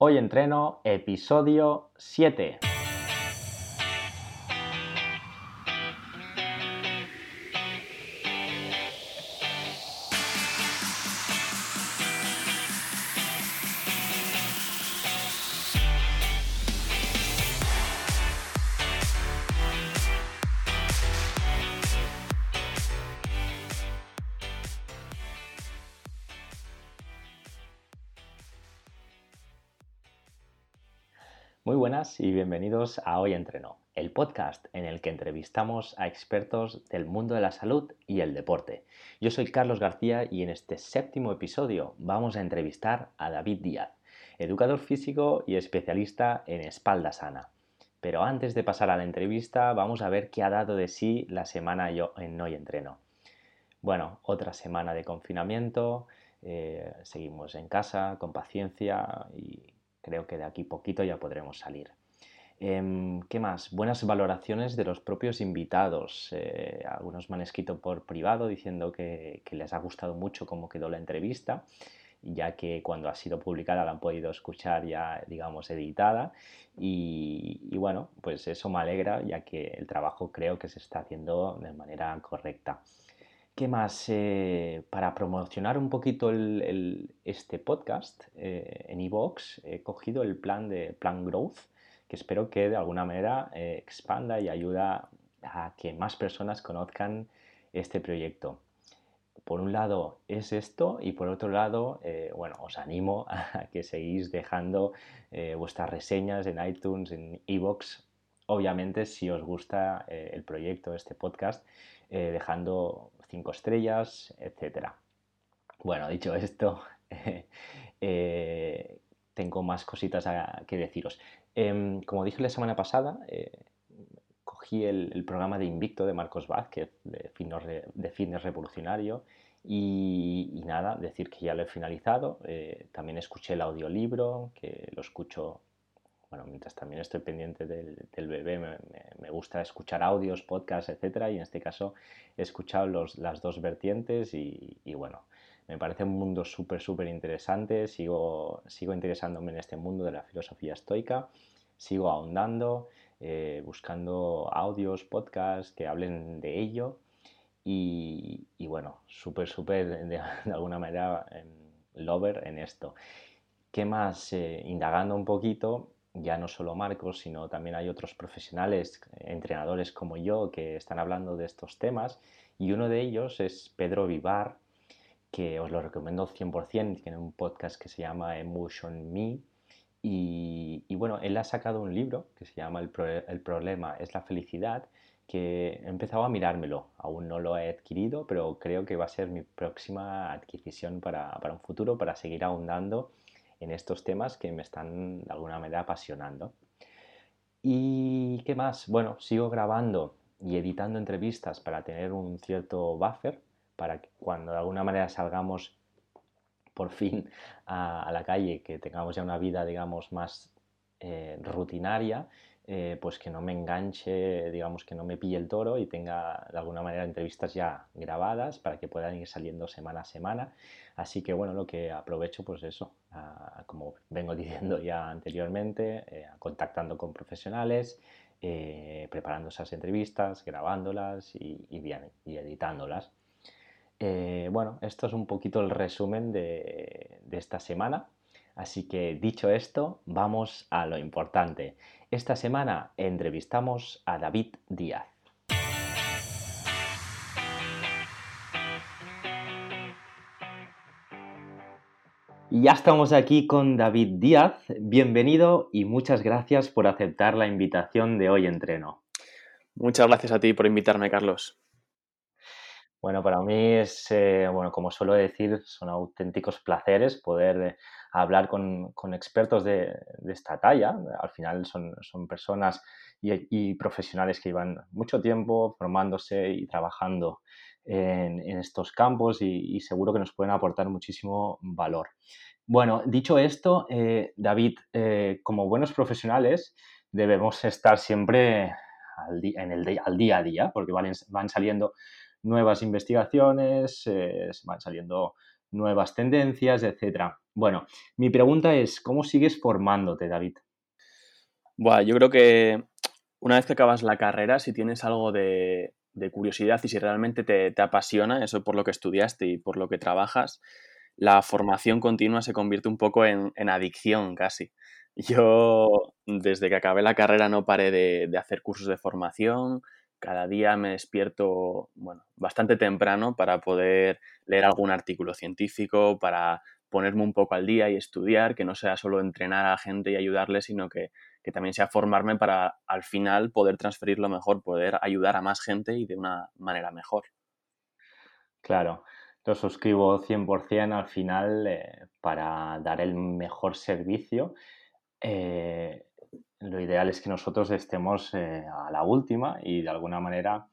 Hoy entreno episodio 7. Y bienvenidos a Hoy Entreno, el podcast en el que entrevistamos a expertos del mundo de la salud y el deporte. Yo soy Carlos García y en este séptimo episodio vamos a entrevistar a David Díaz, educador físico y especialista en espalda sana. Pero antes de pasar a la entrevista, vamos a ver qué ha dado de sí la semana yo en Hoy Entreno. Bueno, otra semana de confinamiento, eh, seguimos en casa con paciencia y creo que de aquí poquito ya podremos salir. Em, ¿Qué más? Buenas valoraciones de los propios invitados. Eh, algunos me han escrito por privado diciendo que, les ha gustado mucho cómo quedó la entrevista, ya que cuando ha sido publicada la han podido escuchar ya, digamos, editada. Y, bueno, pues eso me alegra, ya que el trabajo creo que se está haciendo de manera correcta. ¿Qué más? Eh, para promocionar un poquito este podcast eh, en iVoox he cogido el plan de Plan Growth, que espero que de alguna manera eh, expanda y ayuda a que más personas conozcan este proyecto. Por un lado es esto y por otro lado, bueno, os animo a que seguís dejando vuestras reseñas en iTunes, en iVoox, obviamente si os gusta el proyecto, este podcast, dejando cinco estrellas, etcétera. Bueno, dicho esto, eh, tengo más cositas que deciros. Em, como dije la semana pasada, eh, cogí el, programa de Invicto de Marcos Vázquez, de fitness, revolucionario, y, nada, decir que ya lo he finalizado. Eh, también escuché el audiolibro, que lo escucho bueno, mientras también estoy pendiente del, bebé, me, gusta escuchar audios, podcasts, etcétera, y en este caso he escuchado los, las dos vertientes y, bueno, me parece un mundo súper, súper interesante, sigo, sigo interesándome en este mundo de la filosofía estoica, sigo ahondando, eh, buscando audios, podcasts que hablen de ello y, bueno, súper, súper de, alguna manera lover en esto. ¿Qué más? Eh, indagando un poquito, ya no solo Marcos, sino también hay otros profesionales, entrenadores como yo, que están hablando de estos temas. Y uno de ellos es Pedro Vivar, que os lo recomiendo 100%, tiene un podcast que se llama Emotion Me. Y, bueno, él ha sacado un libro que se llama El, problema es la felicidad, que he empezado a mirármelo. Aún no lo he adquirido, pero creo que va a ser mi próxima adquisición para, para un futuro, para seguir ahondando en estos temas que me están de alguna manera apasionando. ¿Y qué más? Bueno, sigo grabando y editando entrevistas para tener un cierto buffer, para que cuando de alguna manera salgamos por fin a, la calle, que tengamos ya una vida, digamos, más eh, rutinaria eh, pues que no me enganche, digamos que no me pille el toro y tenga de alguna manera entrevistas ya grabadas para que puedan ir saliendo semana a semana. Así que bueno, lo que aprovecho pues eso, como vengo diciendo ya anteriormente, eh, contactando con profesionales, preparando esas entrevistas, grabándolas y editándolas. Bueno, esto es un poquito el resumen de, de esta semana. Así que dicho esto, vamos a lo importante. Esta semana entrevistamos a David Díaz. Ya estamos aquí con David Díaz. Bienvenido y muchas gracias por aceptar la invitación de hoy entreno. Muchas gracias a ti por invitarme, Carlos. Bueno, para mí es, eh, bueno, como suelo decir, son auténticos placeres poder hablar con, expertos de, esta talla. Al final son, personas y, profesionales que llevan mucho tiempo formándose y trabajando en, estos campos y, seguro que nos pueden aportar muchísimo valor. Bueno, dicho esto, eh, David, eh, como buenos profesionales debemos estar siempre al, en el, al día a día porque van saliendo nuevas investigaciones, van saliendo nuevas tendencias, etc. Bueno, mi pregunta es, ¿cómo sigues formándote, David? Bueno, yo creo que una vez que acabas la carrera, si tienes algo de, curiosidad y si realmente te, apasiona eso por lo que estudiaste y por lo que trabajas, la formación continua se convierte un poco en, adicción casi. Yo, desde que acabé la carrera, no paré de, hacer cursos de formación. Cada día me despierto, bueno, bastante temprano para poder leer algún artículo científico, para ponerme un poco al día y estudiar, que no sea solo entrenar a la gente y ayudarle, sino que, también sea formarme para al final poder transferirlo mejor, poder ayudar a más gente y de una manera mejor. Claro, lo suscribo 100% al final eh, para dar el mejor servicio. Eh, lo ideal es que nosotros estemos eh, a la última y de alguna manera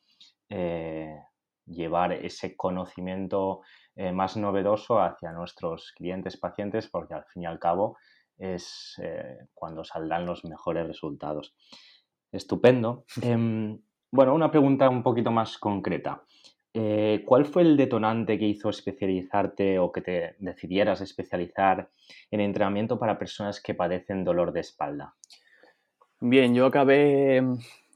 llevar ese conocimiento eh, más novedoso hacia nuestros clientes, pacientes, porque al fin y al cabo es eh, cuando saldrán los mejores resultados. Estupendo. Em, bueno, una pregunta un poquito más concreta. Eh, ¿Cuál fue el detonante que hizo especializarte o que te decidieras especializar en entrenamiento para personas que padecen dolor de espalda? Bien, yo acabé,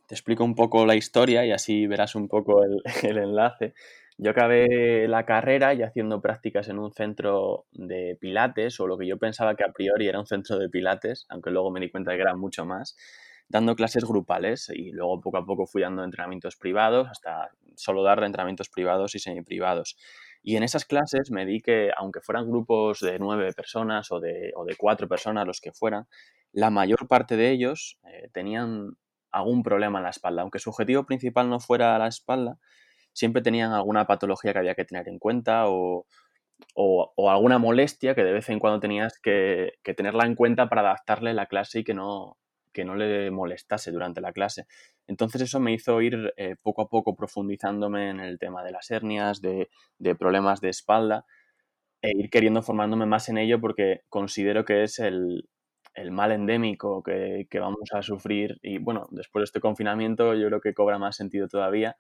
te explico un poco la historia y así verás un poco el, enlace. Yo acabé la carrera y haciendo prácticas en un centro de pilates, o lo que yo pensaba que a priori era un centro de pilates, aunque luego me di cuenta de que era mucho más, dando clases grupales y luego poco a poco fui dando entrenamientos privados hasta solo dar entrenamientos privados y semiprivados. Y en esas clases me di que, aunque fueran grupos de nueve personas o de cuatro personas, los que fueran, la mayor parte de ellos eh, tenían algún problema en la espalda. Aunque su objetivo principal no fuera la espalda, siempre tenían alguna patología que había que tener en cuenta o, alguna molestia que de vez en cuando tenías que, tenerla en cuenta para adaptarle la clase y que no, que no le molestase durante la clase. Entonces eso me hizo ir eh, poco a poco profundizándome en el tema de las hernias, de, problemas de espalda e ir queriendo formándome más en ello porque considero que es el, mal endémico que, que, vamos a sufrir y bueno, después de este confinamiento yo creo que cobra más sentido todavía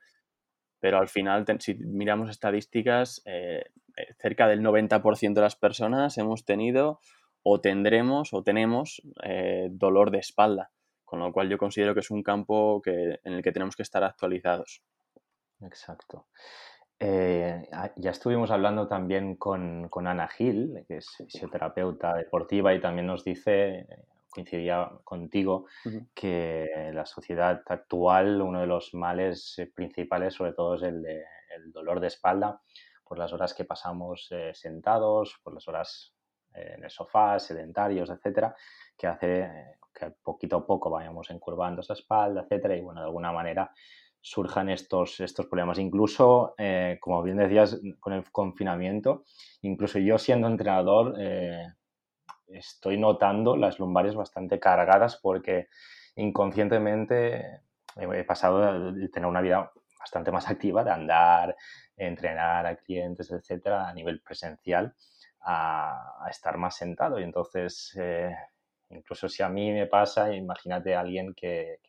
pero al final, si miramos estadísticas, eh, eh, cerca del 90% de las personas hemos tenido o tendremos o tenemos eh, dolor de espalda, con lo cual yo considero que es un campo que, en el que tenemos que estar actualizados. Exacto. Ya estuvimos hablando también con, con, Ana Gil, que es fisioterapeuta deportiva, y también nos dice coincidía contigo que la sociedad actual, uno de los males eh, principales, sobre todo, es el, de, el dolor de espalda por las horas que pasamos eh, sentados, por las horas eh, en el sofá, sedentarios, etcétera, que hace que poquito a poco vayamos encurvando esa espalda, etcétera, y bueno, de alguna manera surjan estos, estos problemas. Incluso, como bien decías, con el confinamiento, incluso yo siendo entrenador, estoy notando las lumbares bastante cargadas porque inconscientemente he pasado de tener una vida bastante más activa, de andar, entrenar a clientes, etcétera, a nivel presencial, a, estar más sentado. Y entonces, eh, incluso si a mí me pasa, imagínate a alguien que,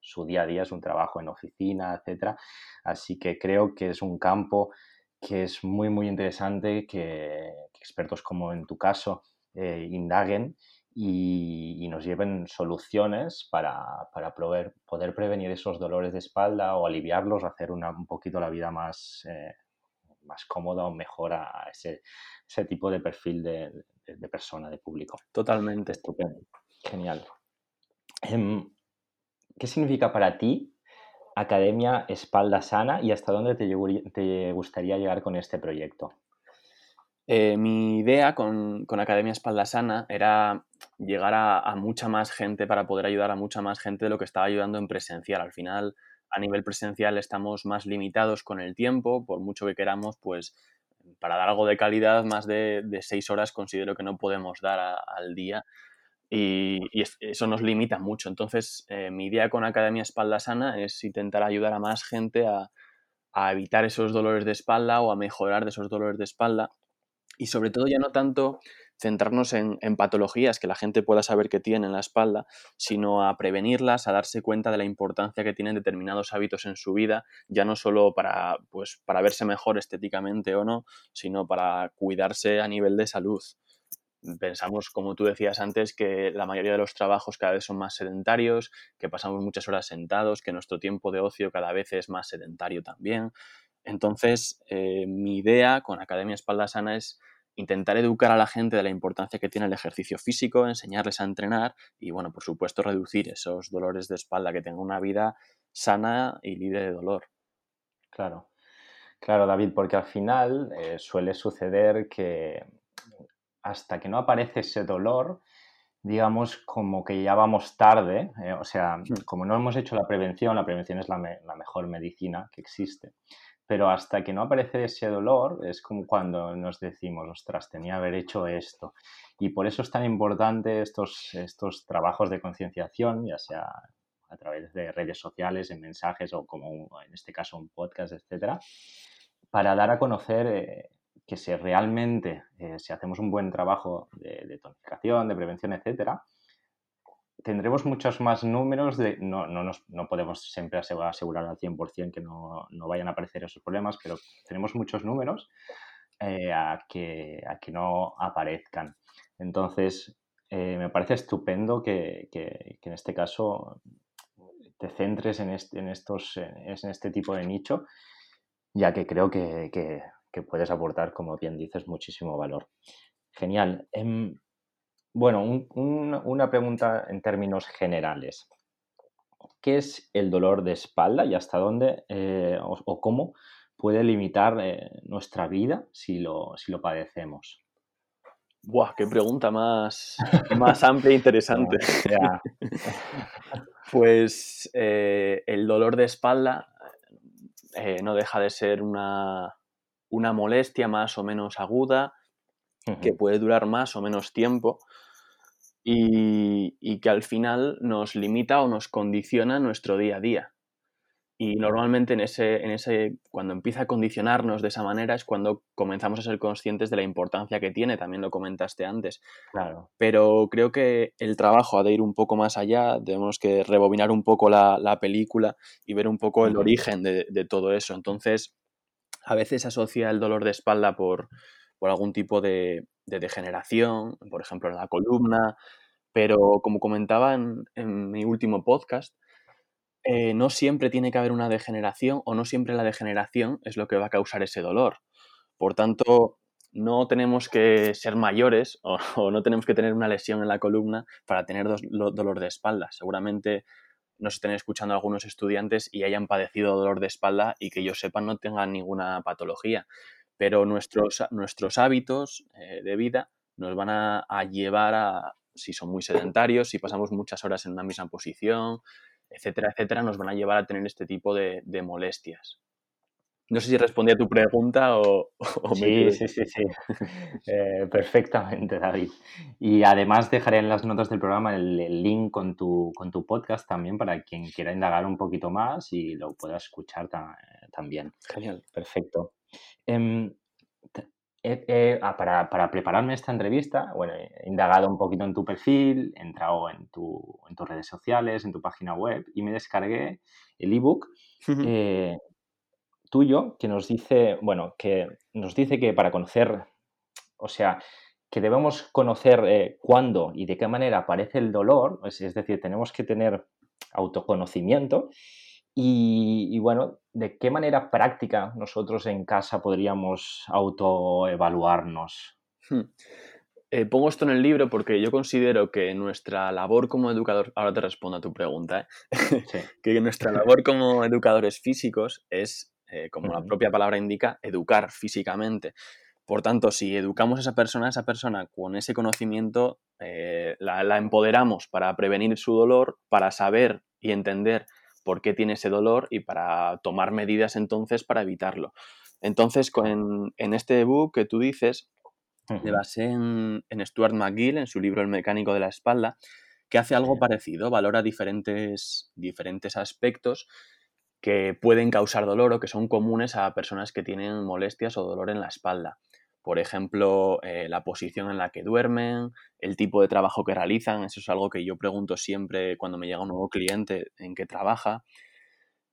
su día a día es un trabajo en oficina, etcétera. Así que creo que es un campo que es muy, muy interesante que expertos como en tu caso eh, indaguen y, nos lleven soluciones para, poder prevenir esos dolores de espalda o aliviarlos, hacer un poquito la vida más, eh, más cómoda o mejor a ese, tipo de perfil de, persona, de público. Totalmente. Estupendo. Genial. Em, ¿Qué significa para ti Academia Espalda Sana y hasta dónde te gustaría llegar con este proyecto? Eh, mi idea con, Academia Espalda Sana era llegar a, mucha más gente para poder ayudar a mucha más gente de lo que estaba ayudando en presencial. Al final, a nivel presencial estamos más limitados con el tiempo, por mucho que queramos, pues para dar algo de calidad, más de, seis horas considero que no podemos dar al día y, eso nos limita mucho. Entonces, eh, mi idea con Academia Espalda Sana es intentar ayudar a más gente a, a evitar esos dolores de espalda o a mejorar de esos dolores de espalda y sobre todo ya no tanto centrarnos en, patologías que la gente pueda saber que tiene en la espalda, sino a prevenirlas, a darse cuenta de la importancia que tienen determinados hábitos en su vida, ya no solo para, pues, para verse mejor estéticamente o no, sino para cuidarse a nivel de salud. pensamos, como tú decías antes, que la mayoría de los trabajos cada vez son más sedentarios, que pasamos muchas horas sentados, que nuestro tiempo de ocio cada vez es más sedentario también. Entonces, eh, mi idea con Academia Espalda Sana es intentar educar a la gente de la importancia que tiene el ejercicio físico, enseñarles a entrenar y, bueno, por supuesto, reducir esos dolores de espalda, que tengan una vida sana y libre de dolor. Claro, claro, David, porque al final eh, suele suceder que hasta que no aparece ese dolor, digamos como que ya vamos tarde, eh, o sea, hmm. como no hemos hecho la prevención, la prevención es la, la mejor medicina que existe pero hasta que no aparece ese dolor es como cuando nos decimos, ostras, tenía haber hecho esto. Y por eso es tan importante estos, estos trabajos de concienciación, ya sea a través de redes sociales, en mensajes o como en este caso un podcast, etcétera, para dar a conocer eh, que si realmente, eh, si hacemos un buen trabajo de, de tonificación, de prevención, etcétera, tendremos muchos más números de, no, no, nos, no podemos siempre asegurar al 100% que no, no, vayan a aparecer esos problemas, pero tenemos muchos números eh, a, que, a que no aparezcan. Entonces, eh, me parece estupendo que, que, en este caso te centres en este, en estos, en este tipo de nicho, ya que creo que, que puedes aportar, como bien dices, muchísimo valor. Genial. Em, bueno, una pregunta en términos generales. ¿Qué es el dolor de espalda y hasta dónde eh, o, cómo puede limitar eh, nuestra vida si lo, si lo padecemos? Buah, qué pregunta más, más amplia e interesante. pues eh, el dolor de espalda no deja de ser una, una molestia más o menos aguda que puede durar más o menos tiempo y, que al final nos limita o nos condiciona nuestro día a día. Y normalmente en ese, en ese, cuando empieza a condicionarnos de esa manera es cuando comenzamos a ser conscientes de la importancia que tiene, también lo comentaste antes. Claro. Pero creo que el trabajo ha de ir un poco más allá, tenemos que rebobinar un poco la, la película y ver un poco el origen de, de, todo eso. Entonces, a veces asocia el dolor de espalda por, por algún tipo de, degeneración, por ejemplo en la columna, pero como comentaba en, mi último podcast, eh, no siempre tiene que haber una degeneración o no siempre la degeneración es lo que va a causar ese dolor. Por tanto, no tenemos que ser mayores o, no tenemos que tener una lesión en la columna para tener dolor de espalda. Seguramente nos estén escuchando algunos estudiantes y hayan padecido dolor de espalda y que yo sepa no tengan ninguna patología pero nuestros, nuestros hábitos eh, de vida nos van a, llevar a, si son muy sedentarios, si pasamos muchas horas en una misma posición, etcétera, etcétera, nos van a llevar a tener este tipo de, molestias. No sé si respondí a tu pregunta o, sí, sí, sí, sí, eh, perfectamente, David. Y además dejaré en las notas del programa el, link con tu, con tu podcast también para quien quiera indagar un poquito más y lo pueda escuchar también. Genial. Perfecto. Em, ah, para, prepararme esta entrevista, bueno, he indagado un poquito en tu perfil, he entrado en, tu, en tus redes sociales, en tu página web y me descargué el ebook eh, tuyo que nos dice, bueno, que nos dice que para conocer, o sea, que debemos conocer eh, cuándo y de qué manera aparece el dolor, es decir, tenemos que tener autoconocimiento y, bueno, ¿de qué manera práctica nosotros en casa podríamos autoevaluarnos? Hmm. Eh, pongo esto en el libro porque yo considero que nuestra labor como educador, ahora te respondo a tu pregunta, ¿eh? que nuestra labor como educadores físicos es, eh, como la propia palabra indica, educar físicamente. Por tanto, si educamos a esa persona, esa persona con ese conocimiento la, la empoderamos para prevenir su dolor, para saber y entender por qué tiene ese dolor y para tomar medidas entonces para evitarlo. Entonces, con, en este ebook que tú dices, me basé en, Stuart McGill, en su libro El mecánico de la espalda, que hace algo parecido, valora diferentes, diferentes aspectos que pueden causar dolor o que son comunes a personas que tienen molestias o dolor en la espalda. Por ejemplo, eh, la posición en la que duermen, el tipo de trabajo que realizan, eso es algo que yo pregunto siempre cuando me llega un nuevo cliente en qué trabaja.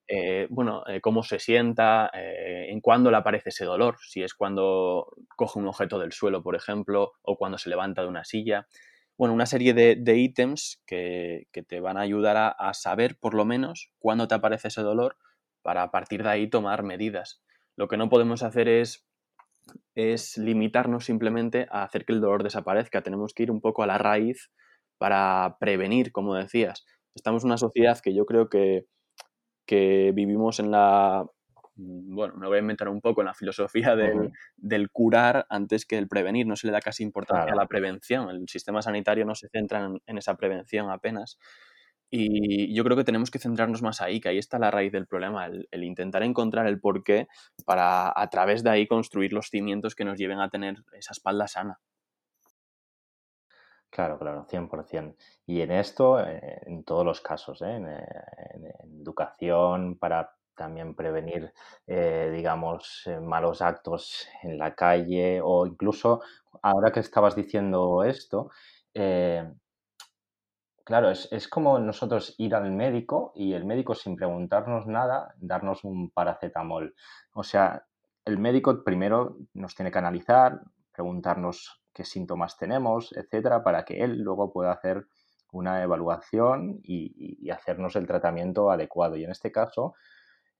eh, bueno, eh, cómo se sienta, en cuándo le aparece ese dolor, si es cuando coge un objeto del suelo, por ejemplo, o cuando se levanta de una silla. Bueno, una serie de, ítems que, te van a ayudar a, a saber por lo menos cuándo te aparece ese dolor para a partir de ahí tomar medidas. Lo que no podemos hacer es, es limitarnos simplemente a hacer que el dolor desaparezca. Tenemos que ir un poco a la raíz para prevenir, como decías. Estamos en una sociedad que yo creo que, que vivimos en la, bueno, me voy a inventar un poco en la filosofía del, curar antes que el prevenir. No se le da casi importancia a la prevención. El sistema sanitario no se centra en, en, esa prevención apenas. Y yo creo que tenemos que centrarnos más ahí, que ahí está la raíz del problema, el, intentar encontrar el porqué para a través de ahí construir los cimientos que nos lleven a tener esa espalda sana. Claro, claro, 100%. Y en esto, eh, en todos los casos, ¿eh? en, educación, para también prevenir, eh, digamos, malos actos en la calle o incluso, ahora que estabas diciendo esto, Claro, es, como nosotros ir al médico y el médico sin preguntarnos nada, darnos un paracetamol. O sea, el médico primero nos tiene que analizar, preguntarnos qué síntomas tenemos, etcétera, para que él luego pueda hacer una evaluación y, hacernos el tratamiento adecuado. Y en este caso,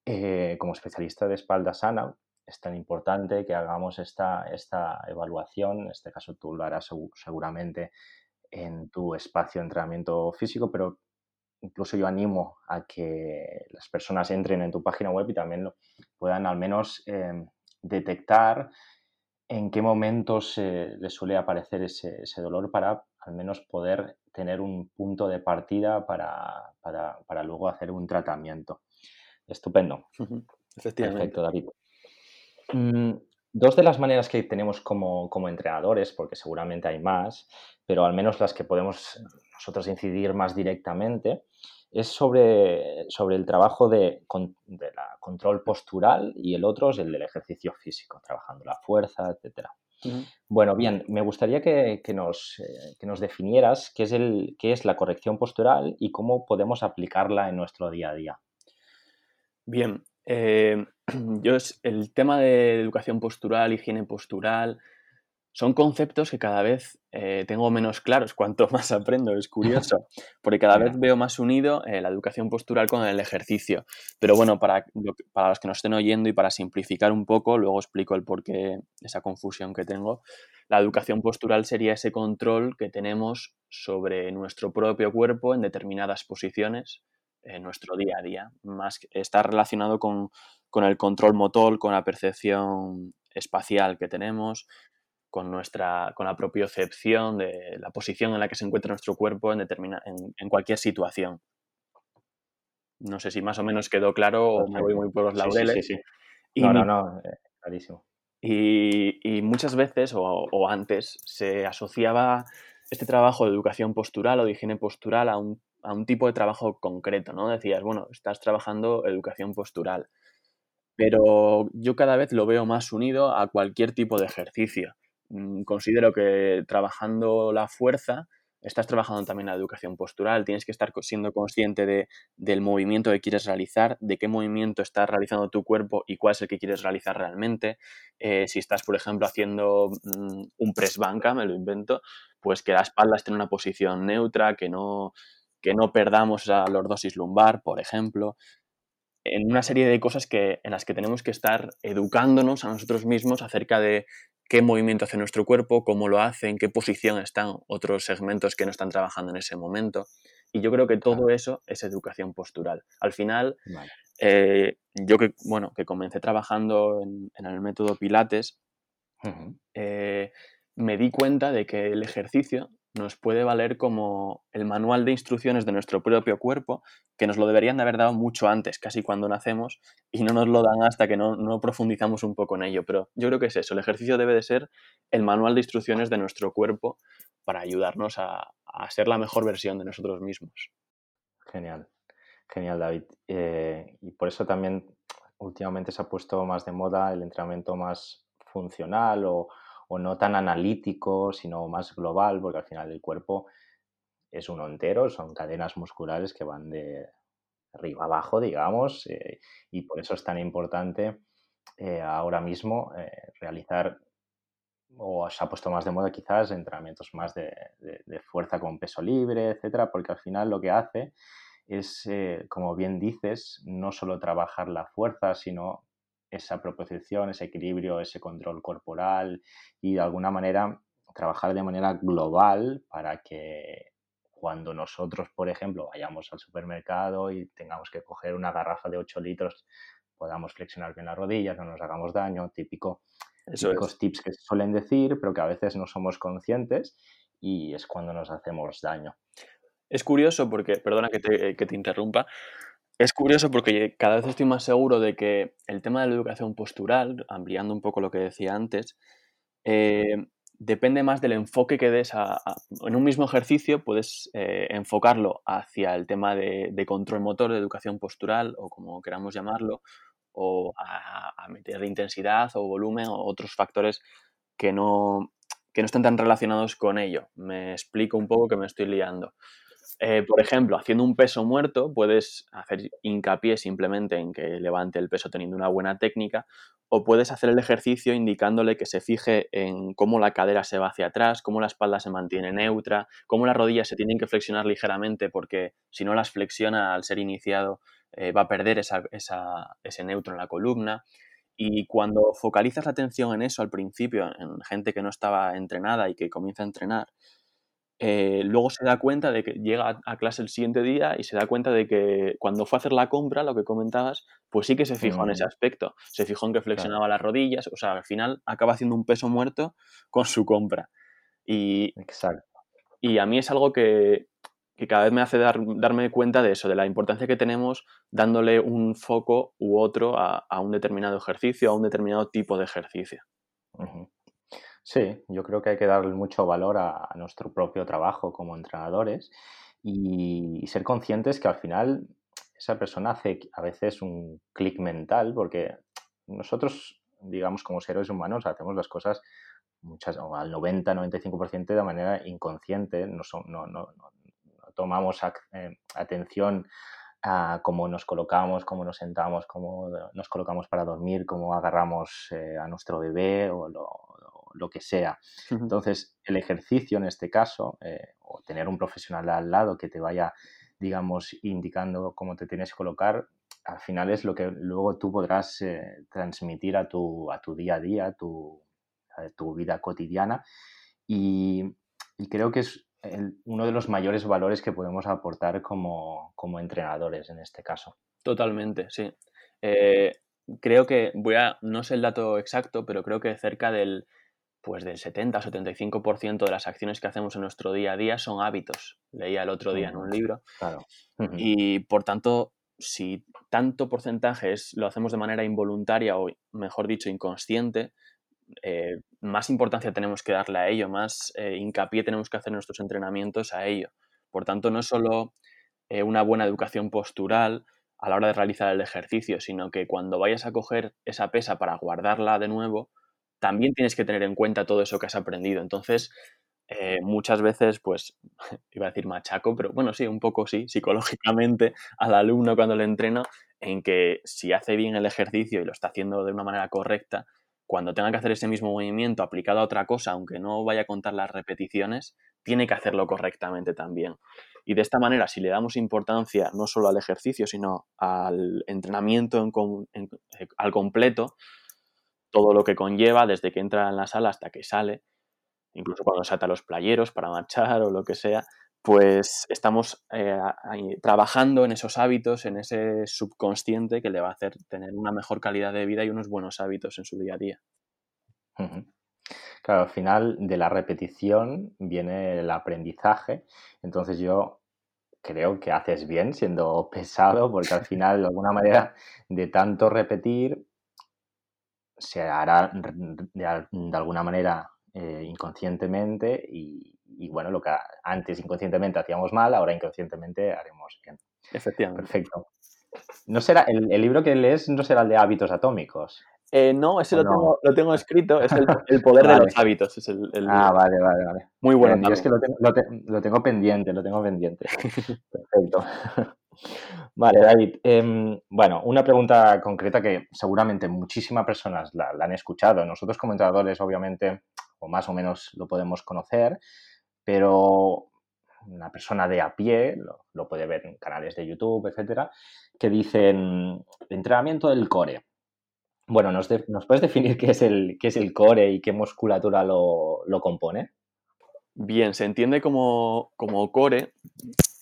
eh, como especialista de espalda sana, es tan importante que hagamos esta, esta evaluación. En este caso, tú lo harás seguramente en tu espacio de entrenamiento físico, pero incluso yo animo a que las personas entren en tu página web y también puedan al menos em, detectar en qué momentos eh, les suele aparecer ese, dolor para al menos poder tener un punto de partida para, luego hacer un tratamiento. Estupendo. Perfecto, David. Mm, dos de las maneras que tenemos como, como entrenadores, porque seguramente hay más, pero al menos las que podemos nosotros incidir más directamente, es sobre, sobre el trabajo de, la control postural y el otro es el del ejercicio físico, trabajando la fuerza, etc. Bueno, bien, me gustaría que, nos, eh, que, nos, definieras qué es, el, qué es la corrección postural y cómo podemos aplicarla en nuestro día a día. Bien, eh, yo el tema de educación postural, higiene postural, son conceptos que cada vez eh, tengo menos claros cuanto más aprendo, es curioso, porque cada vez veo más unido eh, la educación postural con el ejercicio. Pero bueno, para, para los que nos estén oyendo y para simplificar un poco, luego explico el porqué esa confusión que tengo. La educación postural sería ese control que tenemos sobre nuestro propio cuerpo en determinadas posiciones en nuestro día a día. Más está relacionado con, con el control motor, con la percepción espacial que tenemos, con, nuestra, con la propiocepción de la posición en la que se encuentra nuestro cuerpo en, determina, en, cualquier situación. No sé si más o menos quedó claro o me voy muy por los laureles. Sí, sí, Y, no, no, no, eh, clarísimo. Y, muchas veces o, o, antes se asociaba este trabajo de educación postural o de higiene postural a un, a un tipo de trabajo concreto, ¿no? Decías, bueno, estás trabajando educación postural. Pero yo cada vez lo veo más unido a cualquier tipo de ejercicio. Mm, considero que trabajando la fuerza, estás trabajando también la educación postural, tienes que estar siendo consciente de, del movimiento que quieres realizar, de qué movimiento estás realizando tu cuerpo y cuál es el que quieres realizar realmente. Eh, si estás, por ejemplo, haciendo mm, un press banca, me lo invento, pues que la espalda esté en una posición neutra, que no, que no perdamos la lordosis lumbar, por ejemplo en una serie de cosas que, en las que tenemos que estar educándonos a nosotros mismos acerca de qué movimiento hace nuestro cuerpo, cómo lo hace, en qué posición están otros segmentos que no están trabajando en ese momento. Y yo creo que todo eso es educación postural. Al final, eh, yo que, bueno, que comencé trabajando en, el método Pilates, eh, me di cuenta de que el ejercicio nos puede valer como el manual de instrucciones de nuestro propio cuerpo, que nos lo deberían de haber dado mucho antes, casi cuando nacemos, y no nos lo dan hasta que no, profundizamos un poco en ello. Pero yo creo que es eso, el ejercicio debe de ser el manual de instrucciones de nuestro cuerpo para ayudarnos a, ser la mejor versión de nosotros mismos. Genial, genial David. Eh, y por eso también últimamente se ha puesto más de moda el entrenamiento más funcional o o no tan analítico, sino más global, porque al final el cuerpo es uno entero, son cadenas musculares que van de, arriba abajo, digamos, eh, y por eso es tan importante eh, ahora mismo realizar, o se ha puesto más de moda quizás, entrenamientos más de, de fuerza con peso libre, etcétera, porque al final lo que hace es, como bien dices, no solo trabajar la fuerza, sino esa proposición, ese equilibrio, ese control corporal y de alguna manera trabajar de manera global para que cuando nosotros, por ejemplo, vayamos al supermercado y tengamos que coger una garrafa de 8 litros, podamos flexionar bien las rodillas, no nos hagamos daño, típico, típicos tips que se suelen decir, pero que a veces no somos conscientes y es cuando nos hacemos daño. Es curioso porque, perdona que te, que te interrumpa, es curioso porque cada vez estoy más seguro de que el tema de la educación postural, ampliando un poco lo que decía antes, eh, depende más del enfoque que des en un mismo ejercicio, puedes eh, enfocarlo hacia el tema de, control motor, de educación postural o como queramos llamarlo, o a, a meter intensidad o volumen o otros factores que no, que no están tan relacionados con ello. Me explico un poco que me estoy liando. Eh, por ejemplo, haciendo un peso muerto, puedes hacer hincapié simplemente en que levante el peso teniendo una buena técnica, o puedes hacer el ejercicio indicándole que se fije en cómo la cadera se va hacia atrás, cómo la espalda se mantiene neutra, cómo las rodillas se tienen que flexionar ligeramente, porque si no las flexiona al ser iniciado, eh, va a perder ese neutro en la columna. Y cuando focalizas la atención en eso al principio, en gente que no estaba entrenada y que comienza a entrenar, eh, luego se da cuenta de que llega a clase el siguiente día y se da cuenta de que cuando fue a hacer la compra, lo que comentabas, pues sí que se fijó en ese aspecto. Se fijó en que flexionaba las rodillas, o sea, al final acaba haciendo un peso muerto con su compra. Y, Exacto. y a mí es algo que, cada vez me hace darme cuenta de eso, de la importancia que tenemos dándole un foco u otro a, un determinado ejercicio, a un determinado tipo de ejercicio. Sí, yo creo que hay que darle mucho valor a, nuestro propio trabajo como entrenadores y, ser conscientes que al final esa persona hace a veces un clic mental porque nosotros, digamos, como seres humanos hacemos las cosas muchas, o al 90-95% de manera inconsciente, no, no, no, tomamos eh, atención a cómo nos colocamos, cómo nos sentamos, cómo nos colocamos para dormir, cómo agarramos eh, a nuestro bebé o lo, lo que sea. Entonces, el ejercicio en este caso, eh, o tener un profesional al lado que te vaya, digamos, indicando cómo te tienes que colocar, al final es lo que luego tú podrás eh, transmitir a tu, a tu día a día, a tu, tu vida cotidiana. Y, creo que es uno de los mayores valores que podemos aportar como, entrenadores en este caso. Totalmente, sí. Eh, creo que, voy a, no sé el dato exacto, pero creo que cerca del pues del 70-75% de las acciones que hacemos en nuestro día a día son hábitos. Leía el otro día en un libro. Y por tanto, si tanto porcentaje lo hacemos de manera involuntaria o, mejor dicho, inconsciente, eh, más importancia tenemos que darle a ello, más eh, hincapié tenemos que hacer en nuestros entrenamientos a ello. Por tanto, no es solo eh, una buena educación postural a la hora de realizar el ejercicio, sino que cuando vayas a coger esa pesa para guardarla de nuevo, también tienes que tener en cuenta todo eso que has aprendido. Entonces, eh, muchas veces, pues, iba a decir machaco, pero bueno, sí, un poco sí, psicológicamente al alumno cuando le entreno, en que si hace bien el ejercicio y lo está haciendo de una manera correcta, cuando tenga que hacer ese mismo movimiento aplicado a otra cosa, aunque no vaya a contar las repeticiones, tiene que hacerlo correctamente también. Y de esta manera, si le damos importancia no solo al ejercicio, sino al entrenamiento eh, al completo, todo lo que conlleva desde que entra en la sala hasta que sale, incluso cuando se ata los playeros para marchar o lo que sea, pues estamos eh, trabajando en esos hábitos, en ese subconsciente que le va a hacer tener una mejor calidad de vida y unos buenos hábitos en su día a día. Claro, al final de la repetición viene el aprendizaje, entonces yo creo que haces bien siendo pesado porque al final de alguna manera de tanto repetir se hará de, alguna manera eh, inconscientemente y, bueno, lo que antes inconscientemente hacíamos mal, ahora inconscientemente haremos bien. Efectivamente. Perfecto. ¿No será, el, libro que lees no será el de hábitos atómicos? Eh, no, ese lo, Tengo, lo, Tengo, escrito, es el, poder de los hábitos. Es el, ah, vale, vale, vale. Muy bueno. es que lo, lo, tengo pendiente, lo tengo pendiente. Perfecto. Vale, David. Em, bueno, una pregunta concreta que seguramente muchísimas personas la, han escuchado. Nosotros como entrenadores, obviamente, o más o menos lo podemos conocer, pero una persona de a pie, lo, puede ver en canales de YouTube, etcétera, que dicen entrenamiento del core. Bueno, ¿nos, puedes definir qué es, el, qué es el core y qué musculatura lo, compone? Bien, se entiende como, core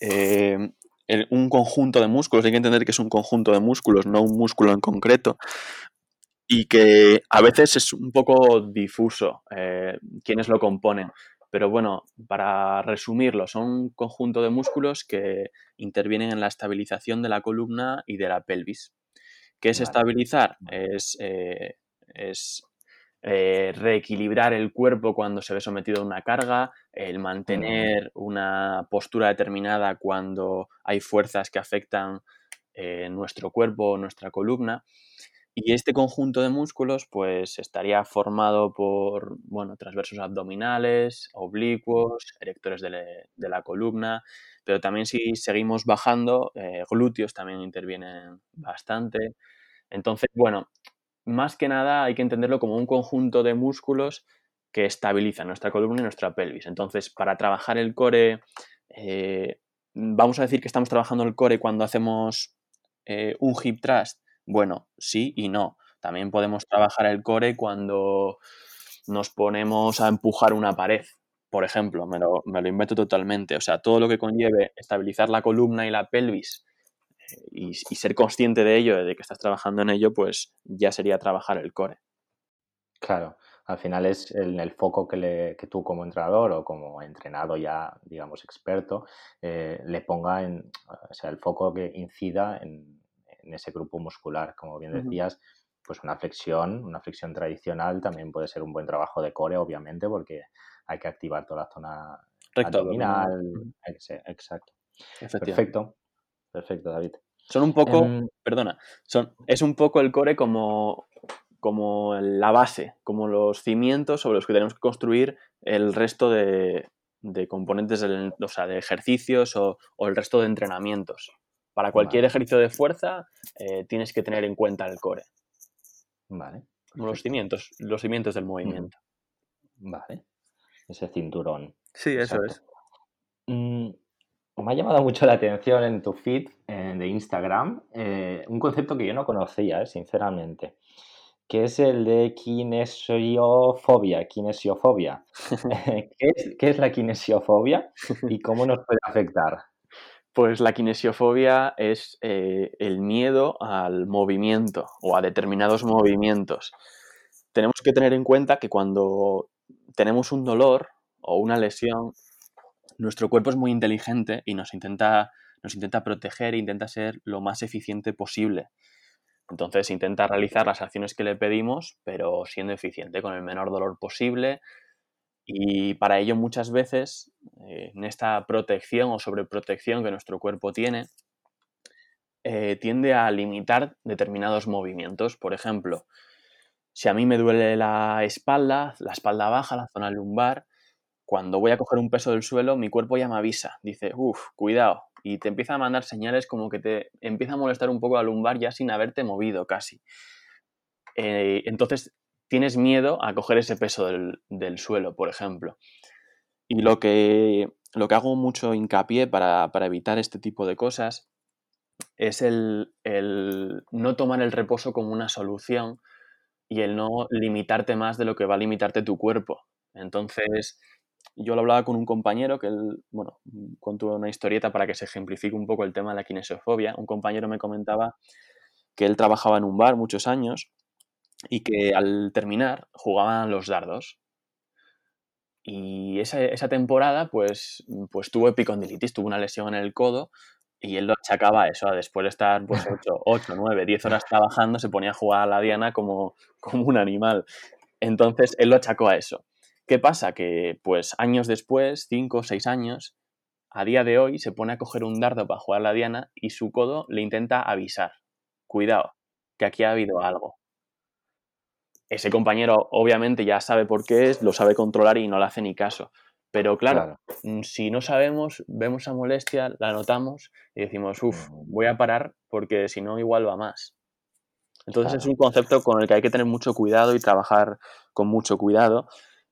eh, un conjunto de músculos. Hay que entender que es un conjunto de músculos, no un músculo en concreto. Y que a veces es un poco difuso eh, quiénes lo componen. Pero bueno, para resumirlo, son un conjunto de músculos que intervienen en la estabilización de la columna y de la pelvis. ¿Qué es estabilizar? Es, eh, es eh, reequilibrar el cuerpo cuando se ve sometido a una carga, el mantener una postura determinada cuando hay fuerzas que afectan eh, nuestro cuerpo o nuestra columna. Y este conjunto de músculos, pues estaría formado por, bueno, transversos abdominales, oblicuos, erectores de, la columna, pero también si seguimos bajando, eh, glúteos también intervienen bastante. Entonces, bueno, más que nada hay que entenderlo como un conjunto de músculos que estabilizan nuestra columna y nuestra pelvis. Entonces, para trabajar el core, eh, vamos a decir que estamos trabajando el core cuando hacemos eh, un hip thrust bueno, sí y no. También podemos trabajar el core cuando nos ponemos a empujar una pared, por ejemplo, me lo, me lo invento totalmente. O sea, todo lo que conlleve estabilizar la columna y la pelvis eh, y, ser consciente de ello, de que estás trabajando en ello, pues ya sería trabajar el core. Claro, al final es el, el foco que, le, que, tú como entrenador o como entrenado ya, digamos, experto, eh, le ponga en, o sea, el foco que incida en, en ese grupo muscular. Como bien decías, pues una flexión, una flexión tradicional también puede ser un buen trabajo de core, obviamente, porque hay que activar toda la zona abdominal. Exacto. Perfecto. Perfecto, David. Son un poco, em, perdona, son, es un poco el core como, como la base, como los cimientos sobre los que tenemos que construir el resto de, componentes, o sea, de ejercicios o, el resto de entrenamientos. Para cualquier ejercicio de fuerza eh, tienes que tener en cuenta el core. Vale. Como los cimientos, los cimientos del movimiento. Vale. Ese cinturón. Sí, eso es. Mm, me ha llamado mucho la atención en tu feed eh, de Instagram eh, un concepto que yo no conocía, sinceramente, que es el de kinesiofobia. Kinesiofobia. ¿Qué, es, ¿Qué es la kinesiofobia y cómo nos puede afectar? Pues la kinesiofobia es eh, el miedo al movimiento o a determinados movimientos. Tenemos que tener en cuenta que cuando tenemos un dolor o una lesión, nuestro cuerpo es muy inteligente y nos intenta, nos intenta proteger e intenta ser lo más eficiente posible. Entonces intenta realizar las acciones que le pedimos, pero siendo eficiente, con el menor dolor posible, y para ello muchas veces, eh, en esta protección o sobreprotección que nuestro cuerpo tiene, eh, tiende a limitar determinados movimientos. Por ejemplo, si a mí me duele la espalda, la espalda baja, la zona lumbar, cuando voy a coger un peso del suelo, mi cuerpo ya me avisa, dice, uff, cuidado, y te empieza a mandar señales como que te empieza a molestar un poco la lumbar ya sin haberte movido casi. Eh, entonces tienes miedo a coger ese peso del, suelo, por ejemplo. Y lo que, lo que hago mucho hincapié para, evitar este tipo de cosas es el, no tomar el reposo como una solución y el no limitarte más de lo que va a limitarte tu cuerpo. Entonces, yo lo hablaba con un compañero que él, bueno, contó una historieta para que se ejemplifique un poco el tema de la kinesiofobia. Un compañero me comentaba que él trabajaba en un bar muchos años y que al terminar jugaban los dardos. Y esa, esa temporada, pues, pues tuvo epicondilitis, tuvo una lesión en el codo y él lo achacaba a eso, después de estar pues 8, 8, 9, 10 horas trabajando, se ponía a jugar a la diana como, como un animal. Entonces, él lo achacó a eso. ¿Qué pasa? Que pues años después, 5 o 6 años, a día de hoy se pone a coger un dardo para jugar a la diana y su codo le intenta avisar. Cuidado, que aquí ha habido algo ese compañero obviamente ya sabe por qué es, lo sabe controlar y no le hace ni caso. Pero claro, mm, si no sabemos, vemos esa molestia, la notamos y decimos, uff, voy a parar porque si no igual va más. Entonces es un concepto con el que hay que tener mucho cuidado y trabajar con mucho cuidado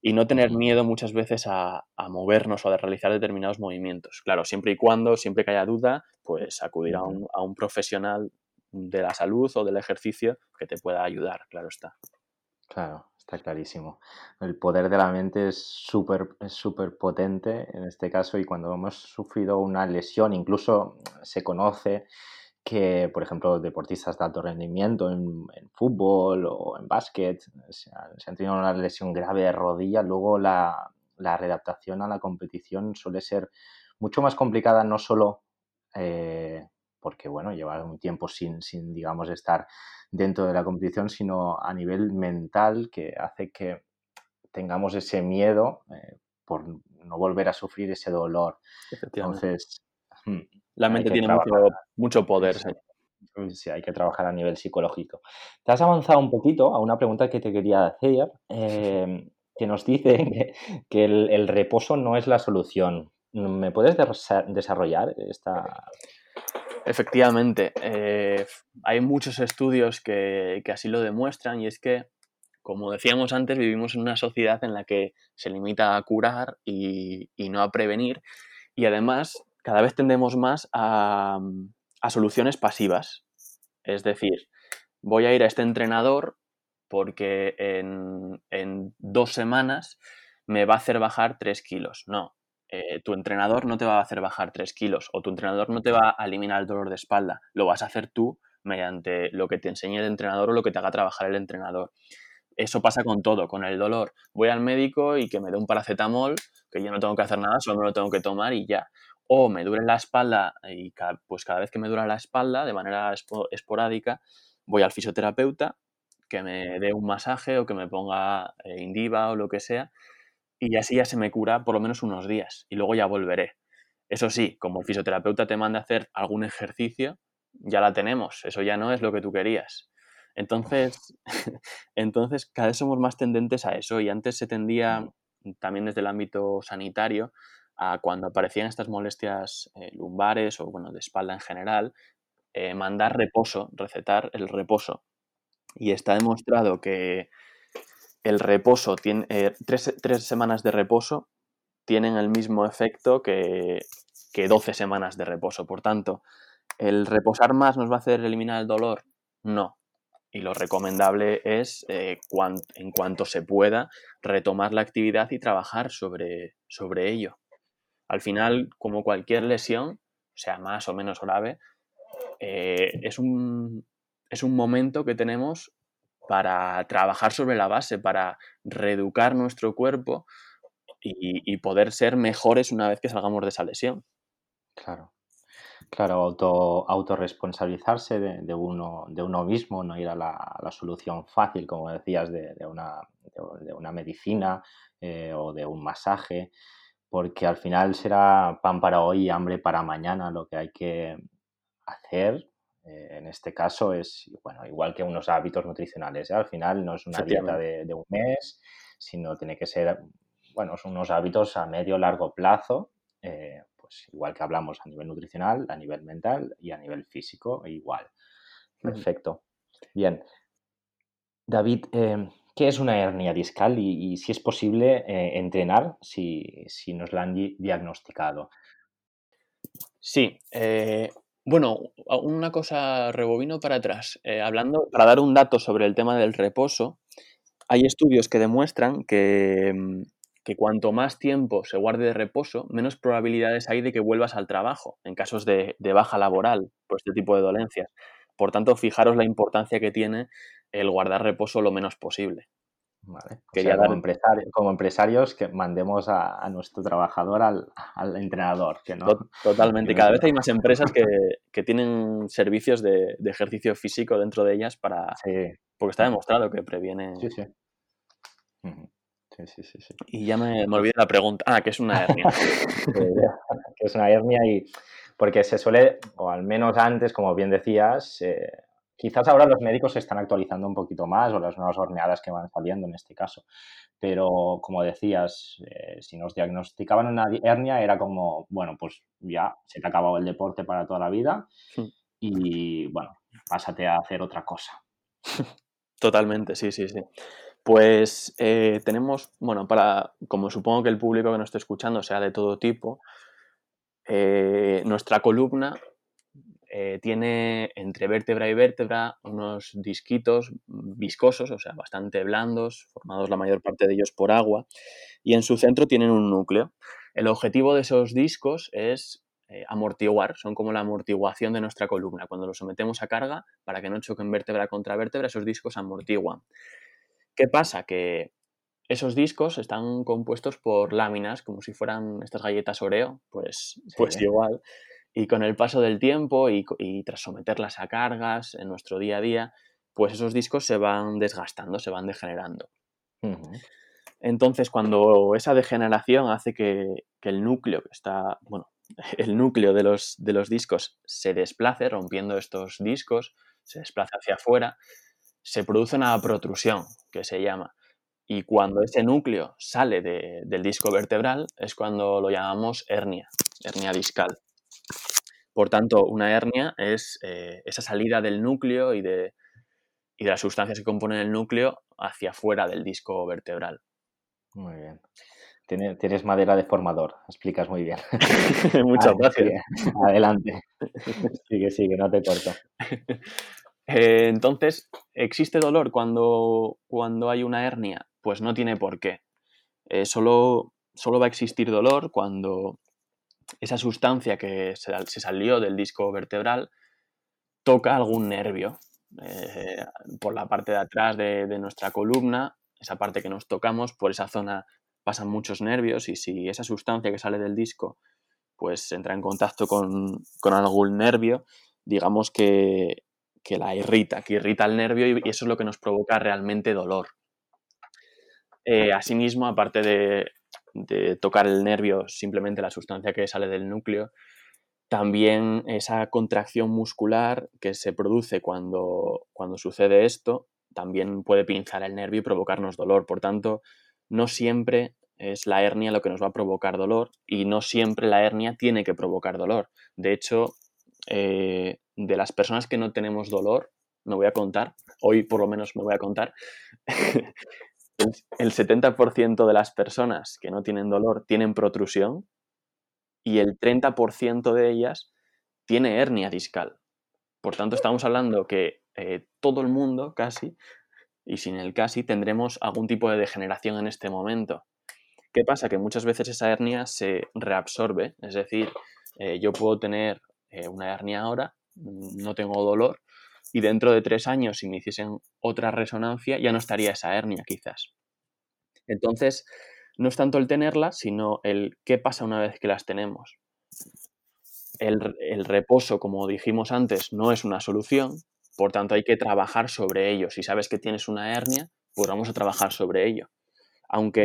y no tener miedo muchas veces a, a movernos o a realizar determinados movimientos. Claro, siempre y cuando, siempre que haya duda, pues acudir a un, a un profesional de la salud o del ejercicio que te pueda ayudar, claro está. Claro, está clarísimo. El poder de la mente es súper es súper potente en este caso y cuando hemos sufrido una lesión, incluso se conoce que, por ejemplo, deportistas de alto rendimiento en, en fútbol o en básquet se han, se han tenido una lesión grave de rodilla, luego la, la readaptación a la competición suele ser mucho más complicada, no solo eh, porque, bueno, llevar un tiempo sin, sin, digamos, estar dentro de la competición, sino a nivel mental que hace que tengamos ese miedo eh, por no volver a sufrir ese dolor. Entonces, La mente tiene mucho, trabajar, mucho poder, sí, sí. sí, hay que trabajar a nivel psicológico. Te has avanzado un poquito a una pregunta que te quería hacer, eh, que nos dice que, que el, el reposo no es la solución. ¿Me puedes desa- desarrollar esta... Efectivamente, eh, hay muchos estudios que, que así lo demuestran y es que, como decíamos antes, vivimos en una sociedad en la que se limita a curar y, y no a prevenir y además cada vez tendemos más a, a soluciones pasivas. Es decir, voy a ir a este entrenador porque en, en dos semanas me va a hacer bajar 3 kilos. No, eh, tu entrenador no te va a hacer bajar 3 kilos o tu entrenador no te va a eliminar el dolor de espalda. Lo vas a hacer tú mediante lo que te enseñe el entrenador o lo que te haga trabajar el entrenador. Eso pasa con todo, con el dolor. Voy al médico y que me dé un paracetamol, que yo no tengo que hacer nada, solo me lo tengo que tomar y ya. O me duele la espalda y ca- pues cada vez que me dura la espalda, de manera espo- esporádica, voy al fisioterapeuta que me dé un masaje o que me ponga eh, Indiva o lo que sea y así ya se me cura por lo menos unos días y luego ya volveré. Eso sí, como el fisioterapeuta te manda a hacer algún ejercicio, ya la tenemos, eso ya no es lo que tú querías. Entonces, entonces cada vez somos más tendentes a eso y antes se tendía también desde el ámbito sanitario a cuando aparecían estas molestias eh, lumbares o bueno, de espalda en general, eh, mandar reposo, recetar el reposo. Y está demostrado que el reposo tiene eh, tres, tres semanas de reposo tienen el mismo efecto que, que 12 semanas de reposo. Por tanto, ¿el reposar más nos va a hacer eliminar el dolor? No. Y lo recomendable es, cuan- en cuanto se pueda, retomar la actividad y trabajar sobre, sobre ello. Al final, como cualquier lesión, sea más o menos grave, eh, es, un, es un momento que tenemos para trabajar sobre la base, para reeducar nuestro cuerpo y, poder ser mejores una vez que salgamos de esa lesión. Claro. Claro, auto, autorresponsabilizarse de, uno, de uno mismo, no ir a la, la solución fácil, como decías, de, una, de una medicina eh, o de un masaje, porque al final será pan para hoy y hambre para mañana lo que hay que hacer. eh, en este caso es, bueno, igual que unos hábitos nutricionales, ¿eh? Al final no es una dieta de, de un mes, sino tiene que ser, bueno, son unos hábitos a medio largo plazo. eh, pues igual que hablamos a nivel nutricional, a nivel mental y a nivel físico, igual. Perfecto. Bien. David, eh, ¿qué es una hernia discal y, si es posible eh, entrenar si, nos la han di- diagnosticado? Sí, eh, bueno, una cosa, rebobino para atrás. Eh, hablando, para dar un dato sobre el tema del reposo, hay estudios que demuestran que, mm, que cuanto más tiempo se guarde de reposo, menos probabilidades hay de que vuelvas al trabajo en casos de, de baja laboral por este tipo de dolencias. Por tanto, fijaros la importancia que tiene el guardar reposo lo menos posible. Vale. Quería sea, como, dar empresario- como empresarios que mandemos a, a nuestro trabajador al, al entrenador, que no. to- totalmente. que no- Cada vez hay más empresas que, que tienen servicios de, de ejercicio físico dentro de ellas para, Sí, porque está demostrado que previene. sí. Sí, sí, sí, sí. Y ya me, me olvidé la pregunta. Ah, que es una hernia. que es una hernia y porque se suele, o al menos antes, como bien decías, eh, Quizás ahora los médicos se están actualizando un poquito más o las nuevas horneadas que van saliendo en este caso. Pero como decías, eh, si nos diagnosticaban una hernia era como, bueno, pues ya se te ha acabado el deporte para toda la vida y bueno, pásate a hacer otra cosa. Totalmente, sí, sí, sí. Pues eh, tenemos, bueno, para, como supongo que el público que nos esté escuchando sea de todo tipo, eh, nuestra columna eh, tiene entre vértebra y vértebra unos disquitos viscosos, o sea, bastante blandos, formados la mayor parte de ellos por agua, y en su centro tienen un núcleo. El objetivo de esos discos es eh, amortiguar, son como la amortiguación de nuestra columna. Cuando los sometemos a carga, para que no choquen vértebra contra vértebra, esos discos amortiguan. ¿Qué pasa? Que esos discos están compuestos por láminas, como si fueran estas galletas Oreo, pues, pues igual. Y con el paso del tiempo y, tras someterlas a cargas en nuestro día a día, pues esos discos se van desgastando, se van degenerando. Entonces, cuando esa degeneración hace que, el núcleo que está, bueno, el núcleo de los, de los discos se desplace, rompiendo estos discos, se desplaza hacia afuera, se produce una protrusión, que se llama. Y cuando ese núcleo sale del disco vertebral es cuando lo llamamos hernia, hernia discal. Por tanto, una hernia es eh, esa salida del núcleo y de, y de las sustancias que componen el núcleo hacia afuera del disco vertebral. Muy bien. Tienes, madera de formador, explicas muy bien. Muchas gracias. Adelante. Sigue, sigue, no te corto. Eh, entonces, ¿existe dolor cuando, cuando hay una hernia? Pues no tiene por qué. Eh, solo, solo va a existir dolor cuando esa sustancia que se, salió del disco vertebral toca algún nervio. Eh, por la parte de atrás de, nuestra columna, esa parte que nos tocamos, por esa zona pasan muchos nervios y si esa sustancia que sale del disco pues entra en contacto con, algún nervio, digamos que, la irrita, que irrita el nervio y, eso es lo que nos provoca realmente dolor. Eh, asimismo, aparte de de tocar el nervio, simplemente la sustancia que sale del núcleo, también esa contracción muscular que se produce cuando, cuando sucede esto, también puede pinzar el nervio y provocarnos dolor. Por tanto, no siempre es la hernia lo que nos va a provocar dolor y no siempre la hernia tiene que provocar dolor. De hecho, eh, de las personas que no tenemos dolor, me voy a contar, hoy por lo menos me voy a contar, el 70% de las personas que no tienen dolor tienen protrusión y el 30% de ellas tiene hernia discal. Por tanto, estamos hablando que eh, todo el mundo, casi, y sin el casi, tendremos algún tipo de degeneración en este momento. ¿Qué pasa? Que muchas veces esa hernia se reabsorbe, es decir, eh, yo puedo tener eh, una hernia ahora, no tengo dolor, y dentro de tres años, si me hiciesen otra resonancia, ya no estaría esa hernia quizás. Entonces, no es tanto el tenerla, sino el qué pasa una vez que las tenemos. El, reposo, como dijimos antes, no es una solución, por tanto hay que trabajar sobre ello. Si sabes que tienes una hernia, pues vamos a trabajar sobre ello. Aunque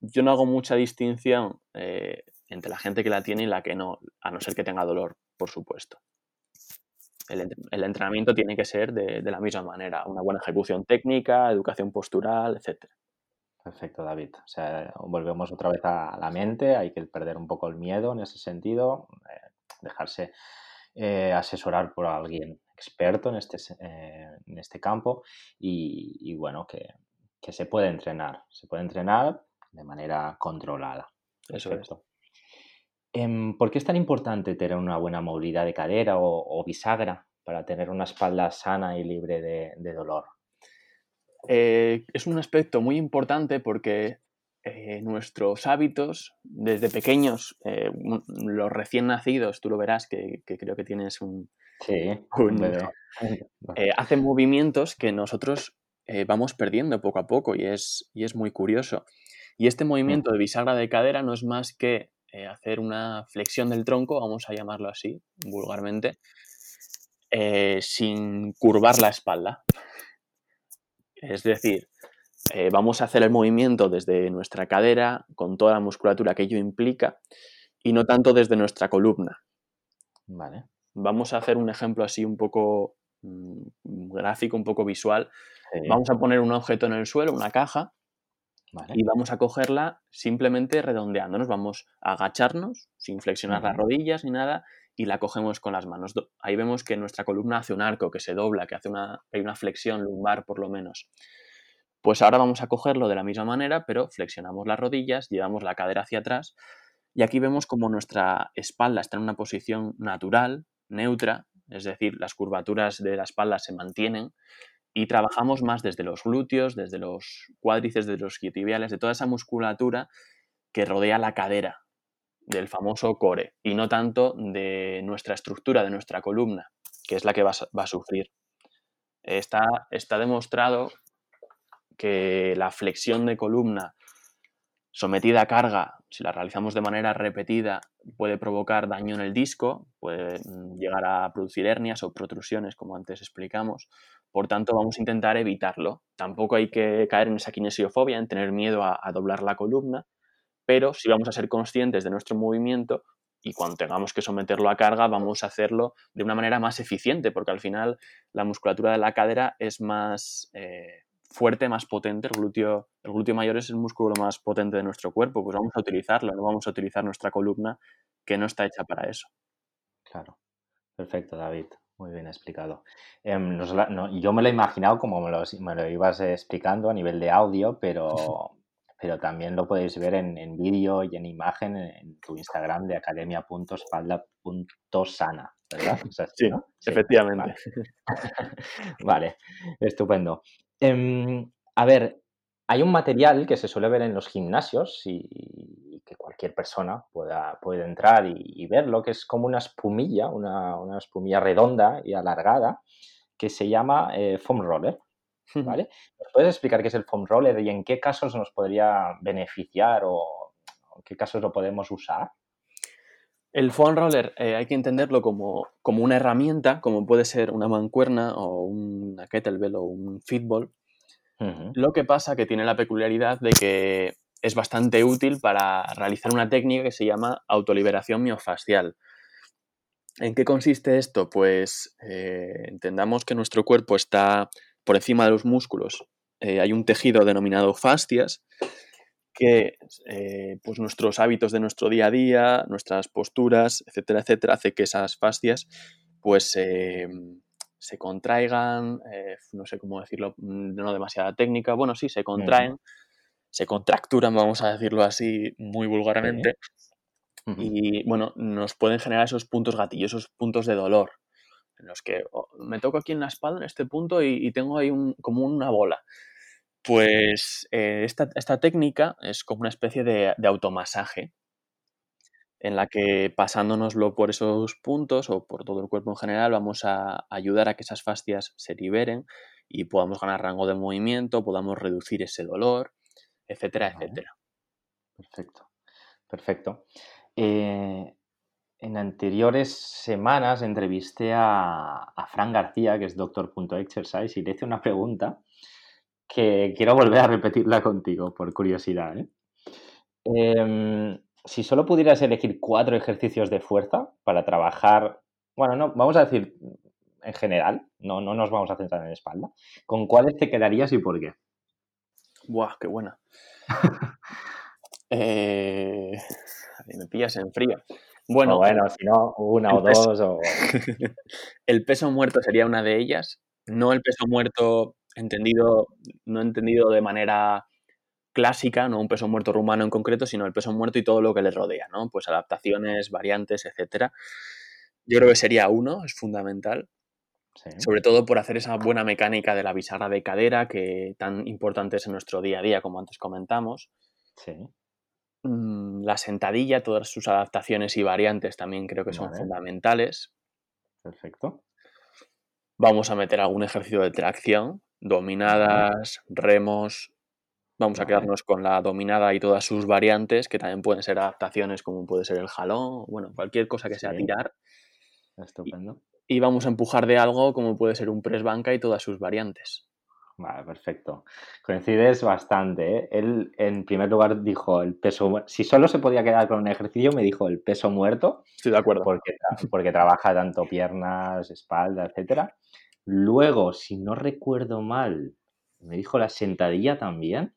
yo no hago mucha distinción eh, entre la gente que la tiene y la que no, a no ser que tenga dolor, por supuesto el, entrenamiento tiene que ser de, la misma manera, una buena ejecución técnica, educación postural, etc. Perfecto, David. O sea, volvemos otra vez a la mente, hay que perder un poco el miedo en ese sentido, eh, dejarse eh, asesorar por alguien experto en este, eh, en este campo y, bueno, que, se puede entrenar, se puede entrenar de manera controlada. Eso es. Em, ¿Por qué es tan importante tener una buena movilidad de cadera o, bisagra para tener una espalda sana y libre de, dolor? Eh, es un aspecto muy importante porque eh, nuestros hábitos, desde pequeños, eh, los recién nacidos, tú lo verás que, creo que tienes un... Sí, hacen movimientos que nosotros vamos perdiendo poco a poco y es, y es muy curioso. Y este mm. movimiento de bisagra de cadera no es más que eh, hacer una flexión del tronco, vamos a llamarlo así, vulgarmente, eh, sin curvar la espalda. Es decir, eh, vamos a hacer el movimiento desde nuestra cadera, con toda la musculatura que ello implica, y no tanto desde nuestra columna. Vale. Vamos a hacer un ejemplo así un poco gráfico un poco visual. Vamos a poner un objeto en el suelo, una caja, y vamos a cogerla simplemente redondeándonos. Vamos a agacharnos sin flexionar las rodillas ni nada y la cogemos con las manos. Ahí vemos que nuestra columna hace un arco, que se dobla, que hace una, hay una flexión lumbar por lo menos. Pues ahora vamos a cogerlo de la misma manera, pero flexionamos las rodillas, llevamos la cadera hacia atrás y aquí vemos como nuestra espalda está en una posición natural, neutra, es decir, las curvaturas de la espalda se mantienen y trabajamos más desde los glúteos, desde los cuádriceps, desde los isquiotibiales, de toda esa musculatura que rodea la cadera, del famoso core, y no tanto de nuestra estructura, de nuestra columna, que es la que va, a sufrir. Está demostrado que la flexión de columna sometida a carga, si la realizamos de manera repetida, puede provocar daño en el disco, puede mm, llegar a producir hernias o protrusiones, como antes explicamos. Por tanto, vamos a intentar evitarlo. Tampoco hay que caer en esa kinesiofobia, en tener miedo a, doblar la columna, pero si vamos a ser conscientes de nuestro movimiento y cuando tengamos que someterlo a carga, vamos a hacerlo de una manera más eficiente, porque al final la musculatura de la cadera es más eh, fuerte, más potente. El glúteo, el glúteo mayor es el músculo más potente de nuestro cuerpo, pues vamos a utilizarlo, no vamos a utilizar nuestra columna que no está hecha para eso. Claro. Perfecto, David. Muy bien explicado. Em, yo me lo he imaginado como me lo, me lo, ibas explicando a nivel de audio, pero, pero también lo podéis ver en, vídeo y en imagen en, tu Instagram de academia.espalda.sana, ¿verdad? sí, efectivamente. Vale, estupendo. Em, a ver, hay un material que se suele ver en los gimnasios y, que cualquier persona pueda, puede entrar y, verlo, que es como una espumilla, una, espumilla redonda y alargada, que se llama eh, foam roller. ¿Vale? ¿Nos puedes explicar qué es el foam roller y en qué casos nos podría beneficiar o en qué casos lo podemos usar? El foam roller eh, hay que entenderlo como, como, una herramienta, como puede ser una mancuerna o una kettlebell o un fitball, lo que pasa que tiene la peculiaridad de que es bastante útil para realizar una técnica que se llama autoliberación miofascial. ¿En qué consiste esto? Pues eh, entendamos que nuestro cuerpo está por encima de los músculos. Eh, hay un tejido denominado fascias que eh, pues nuestros hábitos de nuestro día a día, nuestras posturas, etcétera, etcétera, hace que esas fascias pues se contraigan, eh, no sé cómo decirlo, mm, no demasiada técnica, bueno, sí, se contraen, se contracturan, vamos a decirlo así muy vulgarmente, y bueno, nos pueden generar esos puntos gatillos, esos puntos de dolor, en los que oh, me toco aquí en la espalda, en este punto, y, tengo ahí un, como una bola. Pues eh, esta, técnica es como una especie de, de automasaje, en la que pasándonoslo por esos puntos o por todo el cuerpo en general vamos a ayudar a que esas fascias se liberen y podamos ganar rango de movimiento, podamos reducir ese dolor, etcétera, etcétera. Perfecto, perfecto. Eh, en anteriores semanas entrevisté a, a Fran García, que es doctor.exercise, y le hice una pregunta que quiero volver a repetirla contigo por curiosidad. ¿eh? Em, si solo pudieras elegir cuatro ejercicios de fuerza para trabajar, bueno, no, vamos a decir en general, no, no nos vamos a centrar en espalda, ¿con cuáles te quedarías y por qué? Buah, qué buena. eh, me pillas en frío. Bueno, bueno, si no, una o dos. O... el peso muerto sería una de ellas. No el peso muerto entendido, no entendido de manera clásica, no un peso muerto rumano en concreto, sino el peso muerto y todo lo que le rodea, ¿no? Pues adaptaciones, variantes, etcétera. Yo creo que sería uno, es fundamental. Sobre todo por hacer esa buena mecánica de la bisagra de cadera que tan importante es en nuestro día a día, como antes comentamos. Sí. Mm, la sentadilla, todas sus adaptaciones y variantes también creo que son fundamentales. Perfecto. Vamos a meter algún ejercicio de tracción, dominadas, remos, Vamos a quedarnos con la dominada y todas sus variantes, que también pueden ser adaptaciones como puede ser el jalón, bueno, cualquier cosa que sea tirar. Estupendo. Y, vamos a empujar de algo como puede ser un press banca y todas sus variantes. Vale, perfecto. Coincides bastante. ¿eh? Él, en primer lugar, dijo el peso. Si solo se podía quedar con un ejercicio, me dijo el peso muerto. Estoy de acuerdo. Porque, porque trabaja tanto piernas, espalda, etcétera. Luego, si no recuerdo mal, me dijo la sentadilla también.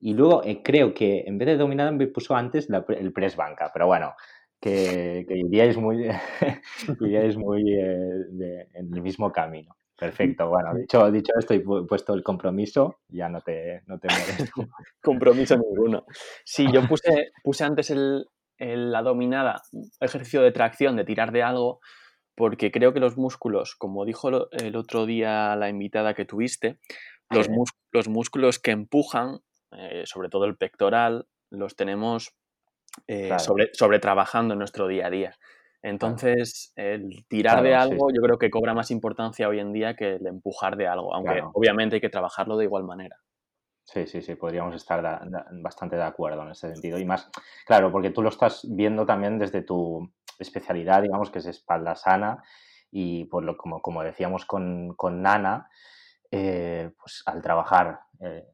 Y luego eh, creo que en vez de dominada me puso antes el press banca, pero bueno, que, que iríais muy, iríais muy eh, en el mismo camino. Perfecto, bueno, dicho, dicho esto y puesto el compromiso, ya no te, no te compromiso ninguno. Sí, yo puse, puse antes el, la dominada, ejercicio de tracción, de tirar de algo, porque creo que los músculos, como dijo el otro día la invitada que tuviste, los, los músculos que empujan, eh, sobre todo el pectoral, los tenemos eh, sobre, sobre trabajando en nuestro día a día. Entonces, el tirar de algo yo creo que cobra más importancia hoy en día que el empujar de algo, aunque obviamente hay que trabajarlo de igual manera. Sí, sí, sí, podríamos estar bastante de acuerdo en ese sentido. Y más, claro, porque tú lo estás viendo también desde tu especialidad, digamos, que es espalda sana. Y por lo, como, como decíamos con, con Nana, eh, pues al trabajar eh,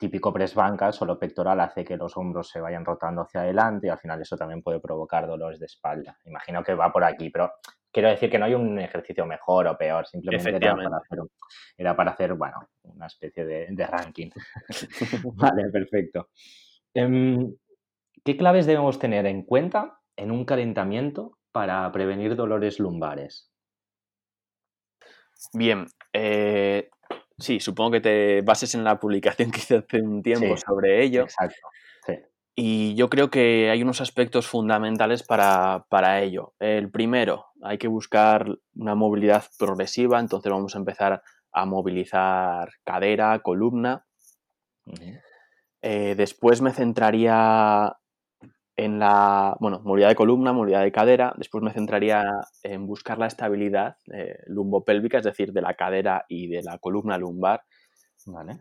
típico press banca, solo pectoral hace que los hombros se vayan rotando hacia adelante y al final eso también puede provocar dolores de espalda. Imagino que va por aquí, pero quiero decir que no hay un ejercicio mejor o peor, simplemente era para, hacer, era para hacer, bueno, una especie de, ranking. vale, perfecto. Em, ¿Qué claves debemos tener en cuenta en un calentamiento para prevenir dolores lumbares? Bien, eh, Sí, supongo que te bases en la publicación que hice hace un tiempo sobre ello. Exacto. Sí. Y yo creo que hay unos aspectos fundamentales para, ello. El primero, hay que buscar una movilidad progresiva, entonces vamos a empezar a movilizar cadera, columna. Eh, después me centraría en la, bueno, movilidad de columna, movilidad de cadera. Después me centraría en buscar la estabilidad eh, lumbopélvica, es decir, de la cadera y de la columna lumbar,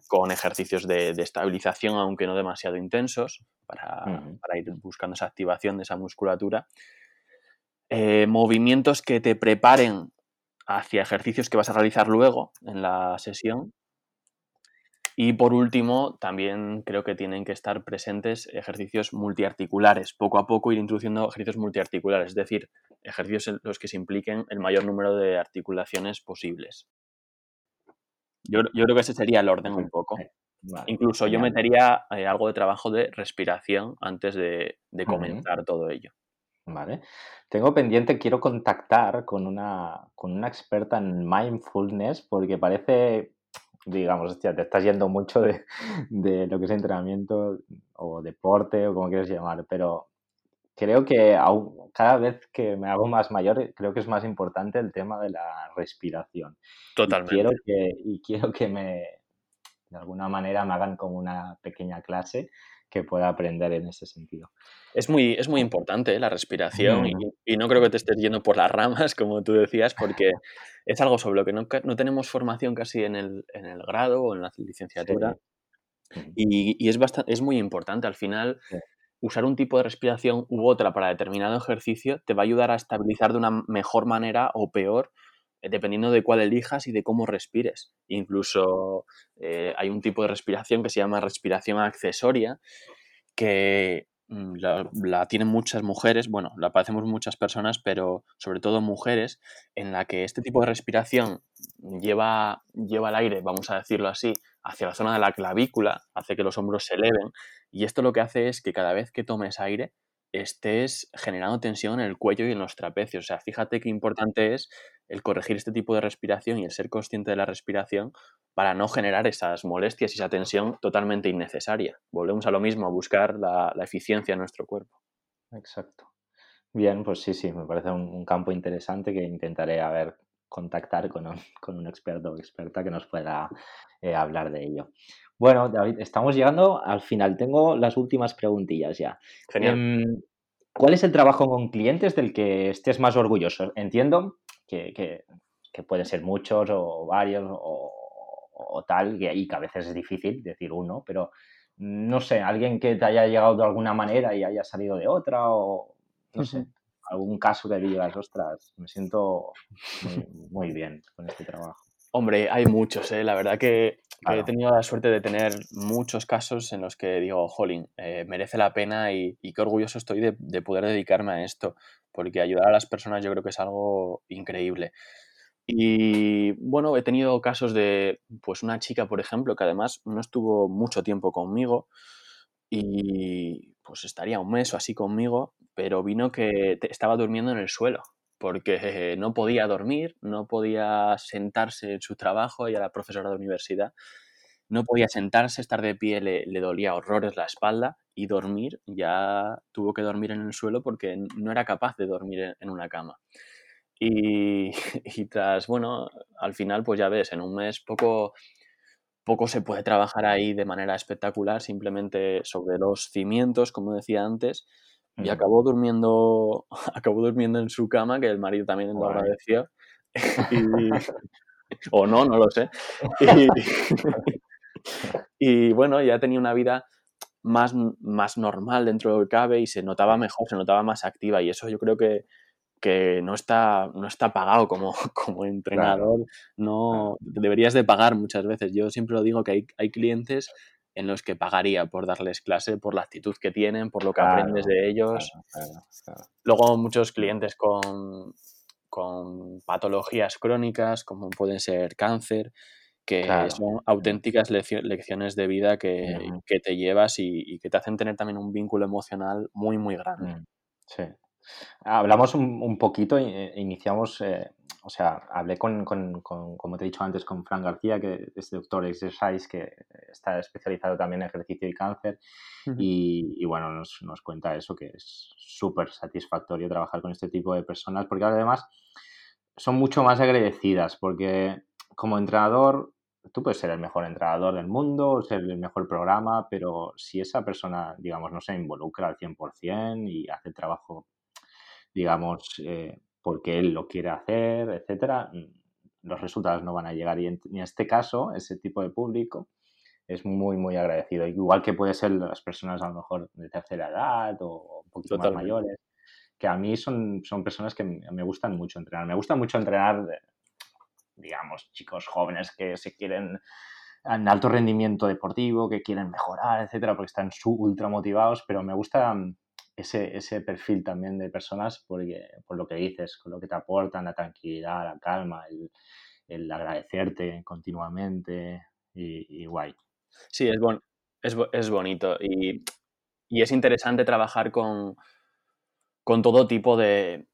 con ejercicios de, estabilización, aunque no demasiado intensos, para, ir buscando esa activación de esa musculatura. Eh, movimientos que te preparen hacia ejercicios que vas a realizar luego en la sesión y por último, también creo que tienen que estar presentes ejercicios multiarticulares. Poco a poco ir introduciendo ejercicios multiarticulares, es decir, ejercicios en los que se impliquen el mayor número de articulaciones posibles. Yo, creo que ese sería el orden un poco. Incluso yo metería eh, algo de trabajo de respiración antes de, comentar todo ello. Vale. Tengo pendiente, quiero contactar con una, con una experta en mindfulness porque parece digamos, hostia, te estás yendo mucho de, lo que es entrenamiento o deporte o como quieras llamar, pero creo que cada vez que me hago más mayor, creo que es más importante el tema de la respiración. Totalmente. Y quiero que, y quiero que me, de alguna manera, me hagan como una pequeña clase que pueda aprender en ese sentido. Es muy, es muy importante ¿eh? la respiración y, no creo que te estés yendo por las ramas, como tú decías, porque es algo sobre lo que no, no tenemos formación casi en el, en el, grado o en la licenciatura. Y, y, es, bastante, es muy importante. Al final, usar un tipo de respiración u otra para determinado ejercicio te va a ayudar a estabilizar de una mejor manera o peor dependiendo de cuál elijas y de cómo respires. Incluso eh, hay un tipo de respiración que se llama respiración accesoria, que mm, la, tienen muchas mujeres, bueno, la padecemos muchas personas, pero sobre todo mujeres, en la que este tipo de respiración lleva, lleva el aire, vamos a decirlo así, hacia la zona de la clavícula, hace que los hombros se eleven, y esto lo que hace es que cada vez que tomes aire, estés generando tensión en el cuello y en los trapecios. O sea, fíjate qué importante es el corregir este tipo de respiración y el ser consciente de la respiración para no generar esas molestias y esa tensión totalmente innecesaria. Volvemos a lo mismo, a buscar la, eficiencia en nuestro cuerpo. Exacto. Bien, pues sí, sí, me parece un, campo interesante que intentaré a ver, contactar con un, experto o experta que nos pueda eh, hablar de ello. Bueno, David, estamos llegando al final. Tengo las últimas preguntillas ya. Genial. Em, ¿Cuál es el trabajo con clientes del que estés más orgulloso? Entiendo que, que, pueden ser muchos o varios o, tal, y que a veces es difícil decir uno, pero no sé, alguien que te haya llegado de alguna manera y haya salido de otra o no sé, algún caso que digas, ostras, me siento muy bien con este trabajo. Hombre, hay muchos, ¿eh? La verdad que, he tenido la suerte de tener muchos casos en los que digo, jolín, eh, merece la pena y, qué orgulloso estoy de, poder dedicarme a esto, porque ayudar a las personas yo creo que es algo increíble. Y bueno, he tenido casos de, pues una chica, por ejemplo, que además no estuvo mucho tiempo conmigo y pues estaría un mes o así conmigo, pero vino que estaba durmiendo en el suelo porque no podía dormir, no podía sentarse en su trabajo, ella era profesora de universidad, no podía sentarse, estar de pie le, dolía horrores la espalda y dormir, ya tuvo que dormir en el suelo porque no era capaz de dormir en, una cama. Y, y, tras, bueno, al final, pues ya ves, en un mes poco, poco se puede trabajar ahí de manera espectacular, simplemente sobre los cimientos, como decía antes, y acabó durmiendo, acabó durmiendo en su cama, que el marido también lo agradeció. o no, no lo sé. Y, bueno, ya tenía una vida más, más normal dentro de lo que cabe y se notaba mejor, se notaba más activa. Y eso yo creo que, que no está, no está pagado como, como entrenador. No deberías de pagar muchas veces. Yo siempre lo digo que hay, hay clientes en los que pagaría por darles clase, por la actitud que tienen, por lo que aprendes de ellos. Luego muchos clientes con, con, patologías crónicas, como pueden ser cáncer, que son auténticas lecciones de vida que, que te llevas y, que te hacen tener también un vínculo emocional muy, muy grande. Mm, sí. Hablamos un, poquito, eh, iniciamos, eh, o sea, hablé con, con, como te he dicho antes, con Fran García, que es doctor exercise, que está especializado también en ejercicio y cáncer, y, bueno, nos, nos, cuenta eso, que es súper satisfactorio trabajar con este tipo de personas, porque además son mucho más agradecidas, porque como entrenador, tú puedes ser el mejor entrenador del mundo, ser el mejor programa, pero si esa persona, digamos, no se involucra al 100% y hace el trabajo digamos, eh, porque él lo quiere hacer, etcétera, mm, los resultados no van a llegar. Y en, este caso, ese tipo de público es muy, muy agradecido. Igual que puede ser las personas a lo mejor de tercera edad o un poquito más mayores, que a mí son, son personas que me gustan mucho entrenar. Me gusta mucho entrenar, digamos, chicos jóvenes que se quieren en alto rendimiento deportivo, que quieren mejorar, etcétera, porque están ultra motivados, pero me gusta ese, ese perfil también de personas porque, por lo que dices, con lo que te aportan, la tranquilidad, la calma, el, el agradecerte continuamente y, guay. Sí, es, bon es, es bonito y, y, es interesante trabajar con, con todo tipo de,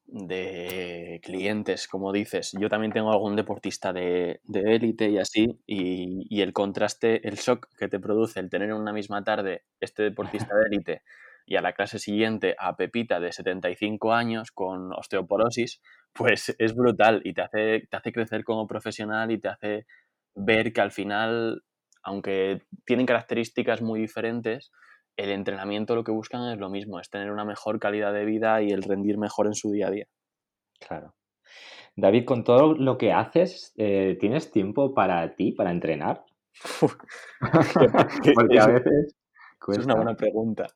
clientes, como dices. Yo también tengo algún deportista de élite y así, y, y, el contraste, el shock que te produce el tener en una misma tarde este deportista de élite y a la clase siguiente a Pepita de 75 años con osteoporosis, pues es brutal y te hace, te hace crecer como profesional y te hace ver que al final, aunque tienen características muy diferentes, el entrenamiento lo que buscan es lo mismo, es tener una mejor calidad de vida y el rendir mejor en su día a día. Claro. David, con todo lo que haces, eh, ¿tienes tiempo para ti, para entrenar? Porque a veces es una buena pregunta.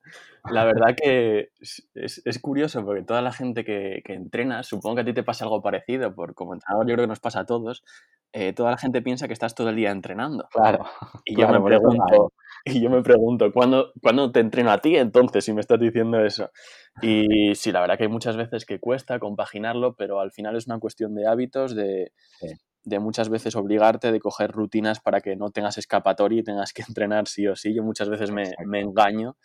La verdad que es, curioso porque toda la gente que, entrena, supongo que a ti te pasa algo parecido, por como entrenador yo creo que nos pasa a todos, eh, toda la gente piensa que estás todo el día entrenando. Claro. Y yo me pregunto, y yo me pregunto, ¿cuándo, ¿cuándo, te entreno a ti entonces si me estás diciendo eso? Y sí, la verdad que hay muchas veces que cuesta compaginarlo, pero al final es una cuestión de hábitos, de, de muchas veces obligarte, de coger rutinas para que no tengas escapatoria y tengas que entrenar sí o sí. Yo muchas veces me, engaño.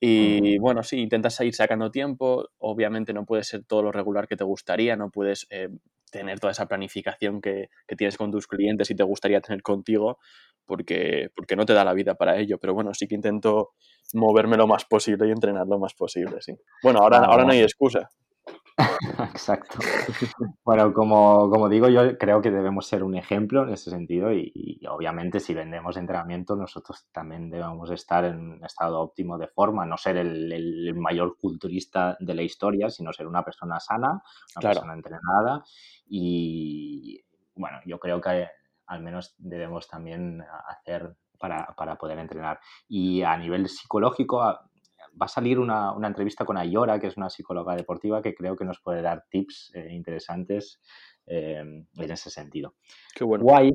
Y bueno, sí, intentas ir sacando tiempo. Obviamente no puede ser todo lo regular que te gustaría, no puedes eh, tener toda esa planificación que, tienes con tus clientes y te gustaría tener contigo, porque, porque no te da la vida para ello. Pero bueno, sí que intento moverme lo más posible y entrenar lo más posible, sí. Bueno, ahora, ahora no hay excusa. Exacto. Bueno, como, como, digo, yo creo que debemos ser un ejemplo en ese sentido y, obviamente si vendemos entrenamiento nosotros también debemos estar en un estado óptimo de forma, no ser el, mayor culturista de la historia, sino ser una persona sana, una persona entrenada y bueno, yo creo que al menos debemos también hacer para, para poder entrenar. Y a nivel psicológico, va a salir una, entrevista con Ayora, que es una psicóloga deportiva, que creo que nos puede dar tips eh, interesantes eh, en ese sentido. Qué bueno. Guay.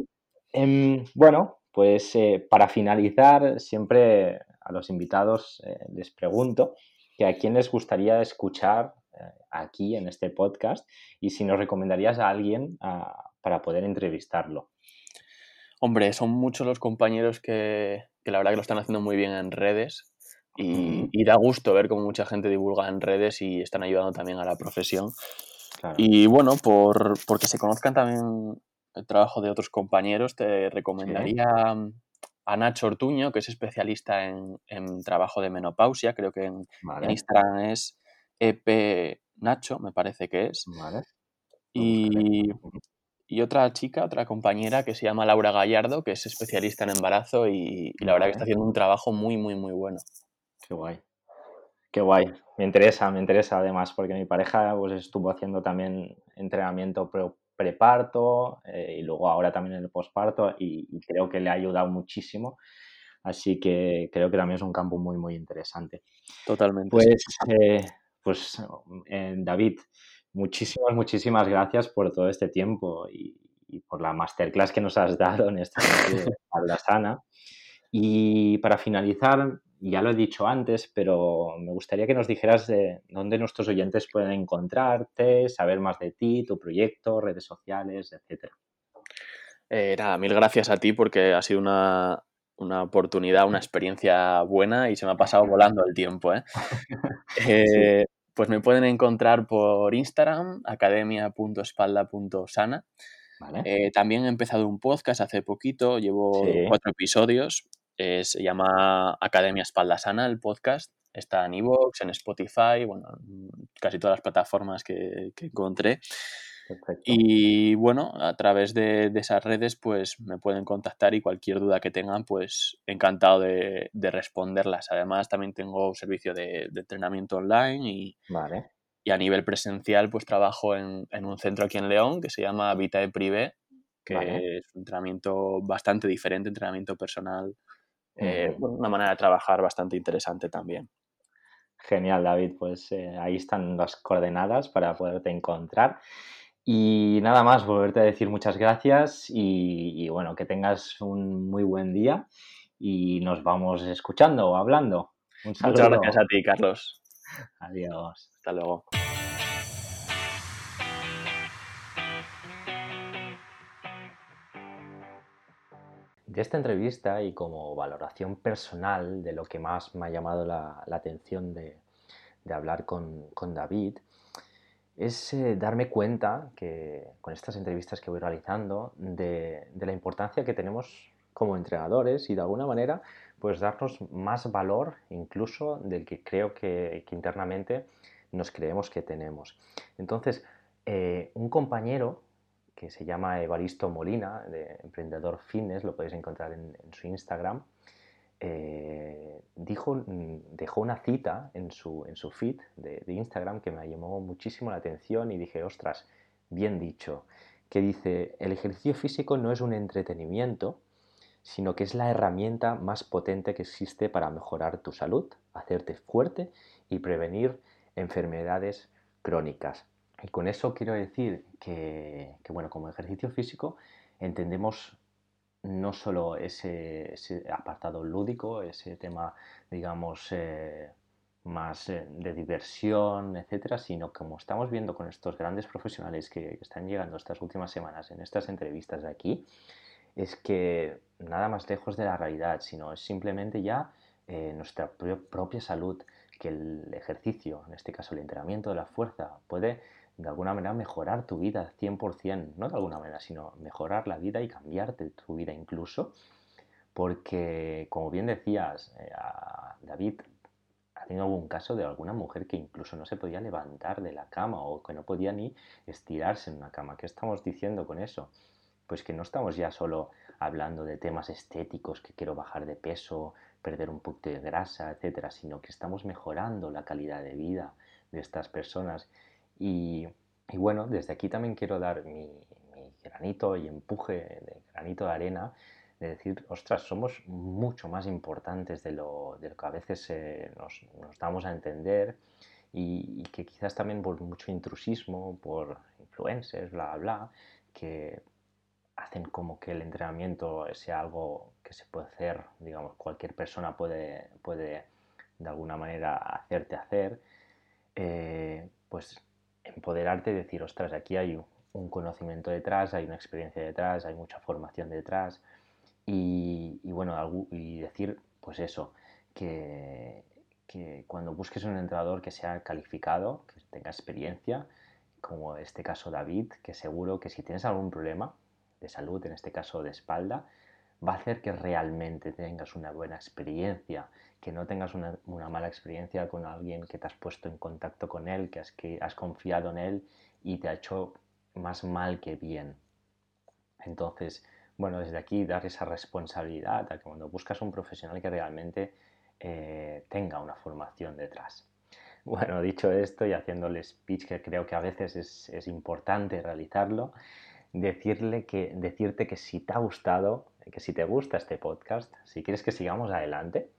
Em, bueno, pues eh, para finalizar, siempre a los invitados les pregunto que a quién les gustaría escuchar aquí en este podcast y si nos recomendarías a alguien para poder entrevistarlo? Hombre, son muchos los compañeros que, la verdad que lo están haciendo muy bien en redes y, da gusto ver cómo mucha gente divulga en redes y están ayudando también a la profesión. Y bueno, por, porque se conozcan también el trabajo de otros compañeros, te recomendaría a Nacho Ortuño, que es especialista en, trabajo de menopausia, creo que en, Instagram es EP Nacho, me parece que es. Y, y, otra chica, otra compañera que se llama Laura Gallardo, que es especialista en embarazo y, la verdad que está haciendo un trabajo muy, muy, muy bueno. Qué guay. Qué guay. Me interesa, me interesa además, porque mi pareja pues, estuvo haciendo también entrenamiento preparto eh, y luego ahora también en el posparto y, creo que le ha ayudado muchísimo. Así que creo que también es un campo muy, muy interesante. Totalmente. Pues, eh, pues eh, David, muchísimas, muchísimas gracias por todo este tiempo y, por la masterclass que nos has dado en este de la sana. Y para finalizar, ya lo he dicho antes, pero me gustaría que nos dijeras de dónde nuestros oyentes pueden encontrarte, saber más de ti, tu proyecto, redes sociales, etcétera. Eh, nada, mil gracias a ti porque ha sido una, oportunidad, una experiencia buena y se me ha pasado volando el tiempo. ¿eh? eh pues me pueden encontrar por Instagram, academia.espalda.sana. También he empezado un podcast hace poquito, llevo cuatro episodios eh, se llama Academia Espalda Sana, el podcast. Está en Evox, en Spotify, bueno, casi todas las plataformas que, encontré. Y bueno, a través de, esas redes, pues me pueden contactar y cualquier duda que tengan, pues encantado de, responderlas. Además, también tengo servicio de, entrenamiento online y, y a nivel presencial, pues trabajo en, un centro aquí en León que se llama Vita de Privé, que es un entrenamiento bastante diferente, entrenamiento personal eh, una manera de trabajar bastante interesante también. Genial, David. Pues eh, ahí están las coordenadas para poderte encontrar. Y nada más, volverte a decir muchas gracias y, bueno, que tengas un muy buen día y nos vamos escuchando o hablando. Muchas gracias a ti, Carlos. Adiós. Hasta luego. De esta entrevista y como valoración personal de lo que más me ha llamado la, atención de, hablar con, David, es eh, darme cuenta que con estas entrevistas que voy realizando de, la importancia que tenemos como entrenadores y de alguna manera pues darnos más valor incluso del que creo que, internamente nos creemos que tenemos. Entonces, eh, un compañero que se llama Evaristo Molina, de Emprendedor Fitness, lo podéis encontrar en, su Instagram, eh, dijo, dejó una cita en su, en su feed de, Instagram que me llamó muchísimo la atención y dije, ostras, bien dicho, que dice, el ejercicio físico no es un entretenimiento, sino que es la herramienta más potente que existe para mejorar tu salud, hacerte fuerte y prevenir enfermedades crónicas. Y con eso quiero decir que, bueno, como ejercicio físico entendemos no solo ese, apartado lúdico, ese tema, digamos, eh, más eh, de diversión, etcétera, sino como estamos viendo con estos grandes profesionales que, están llegando estas últimas semanas en estas entrevistas de aquí, es que nada más lejos de la realidad, sino es simplemente ya eh, nuestra propia salud, que el ejercicio, en este caso el entrenamiento de la fuerza, puede de alguna manera mejorar tu vida 100%, no de alguna manera, sino mejorar la vida y cambiarte tu vida incluso, porque como bien decías, eh, David ha tenido algún caso de alguna mujer que incluso no se podía levantar de la cama o que no podía ni estirarse en una cama. ¿Qué estamos diciendo con eso? Pues que no estamos ya solo hablando de temas estéticos, que quiero bajar de peso, perder un poco de grasa, etcétera, sino que estamos mejorando la calidad de vida de estas personas y, bueno, desde aquí también quiero dar mi, granito y empuje de granito de arena de decir, ostras, somos mucho más importantes de lo, de que a veces eh, nos, damos a entender y, que quizás también por mucho intrusismo, por influencers, bla, bla, que hacen como que el entrenamiento sea algo que se puede hacer, digamos, cualquier persona puede, puede de alguna manera hacerte hacer, eh, pues empoderarte y decir, ostras, aquí hay un conocimiento detrás, hay una experiencia detrás, hay mucha formación detrás y, bueno, y decir pues eso, que, que cuando busques un entrenador que sea calificado, que tenga experiencia, como este caso David, que seguro que si tienes algún problema de salud, en este caso de espalda, va a hacer que realmente tengas una buena experiencia, que no tengas una, mala experiencia con alguien que te has puesto en contacto con él, que has, confiado en él y te ha hecho más mal que bien. Entonces, bueno, desde aquí dar esa responsabilidad a que cuando buscas un profesional que realmente eh, tenga una formación detrás. Bueno, dicho esto y haciendo el speech que creo que a veces es, es importante realizarlo, decirle que, decirte que si te ha gustado, que si te gusta este podcast, si quieres que sigamos adelante,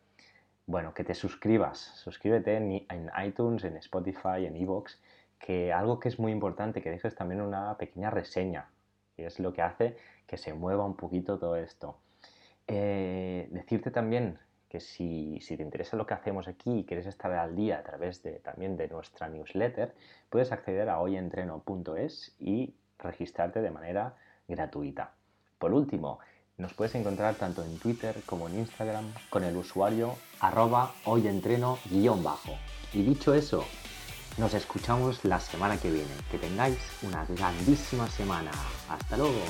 bueno, que te suscribas, suscríbete en, iTunes, en Spotify, en Evox, que algo que es muy importante, que dejes también una pequeña reseña, que es lo que hace que se mueva un poquito todo esto. Eh, decirte también que si, si, te interesa lo que hacemos aquí y quieres estar al día a través de, también de nuestra newsletter, puedes acceder a hoyentreno.es y registrarte de manera gratuita. Por último, nos puedes encontrar tanto en Twitter como en Instagram con el usuario arroba hoyentreno-bajo. Y dicho eso, nos escuchamos la semana que viene. Que tengáis una grandísima semana. Hasta luego.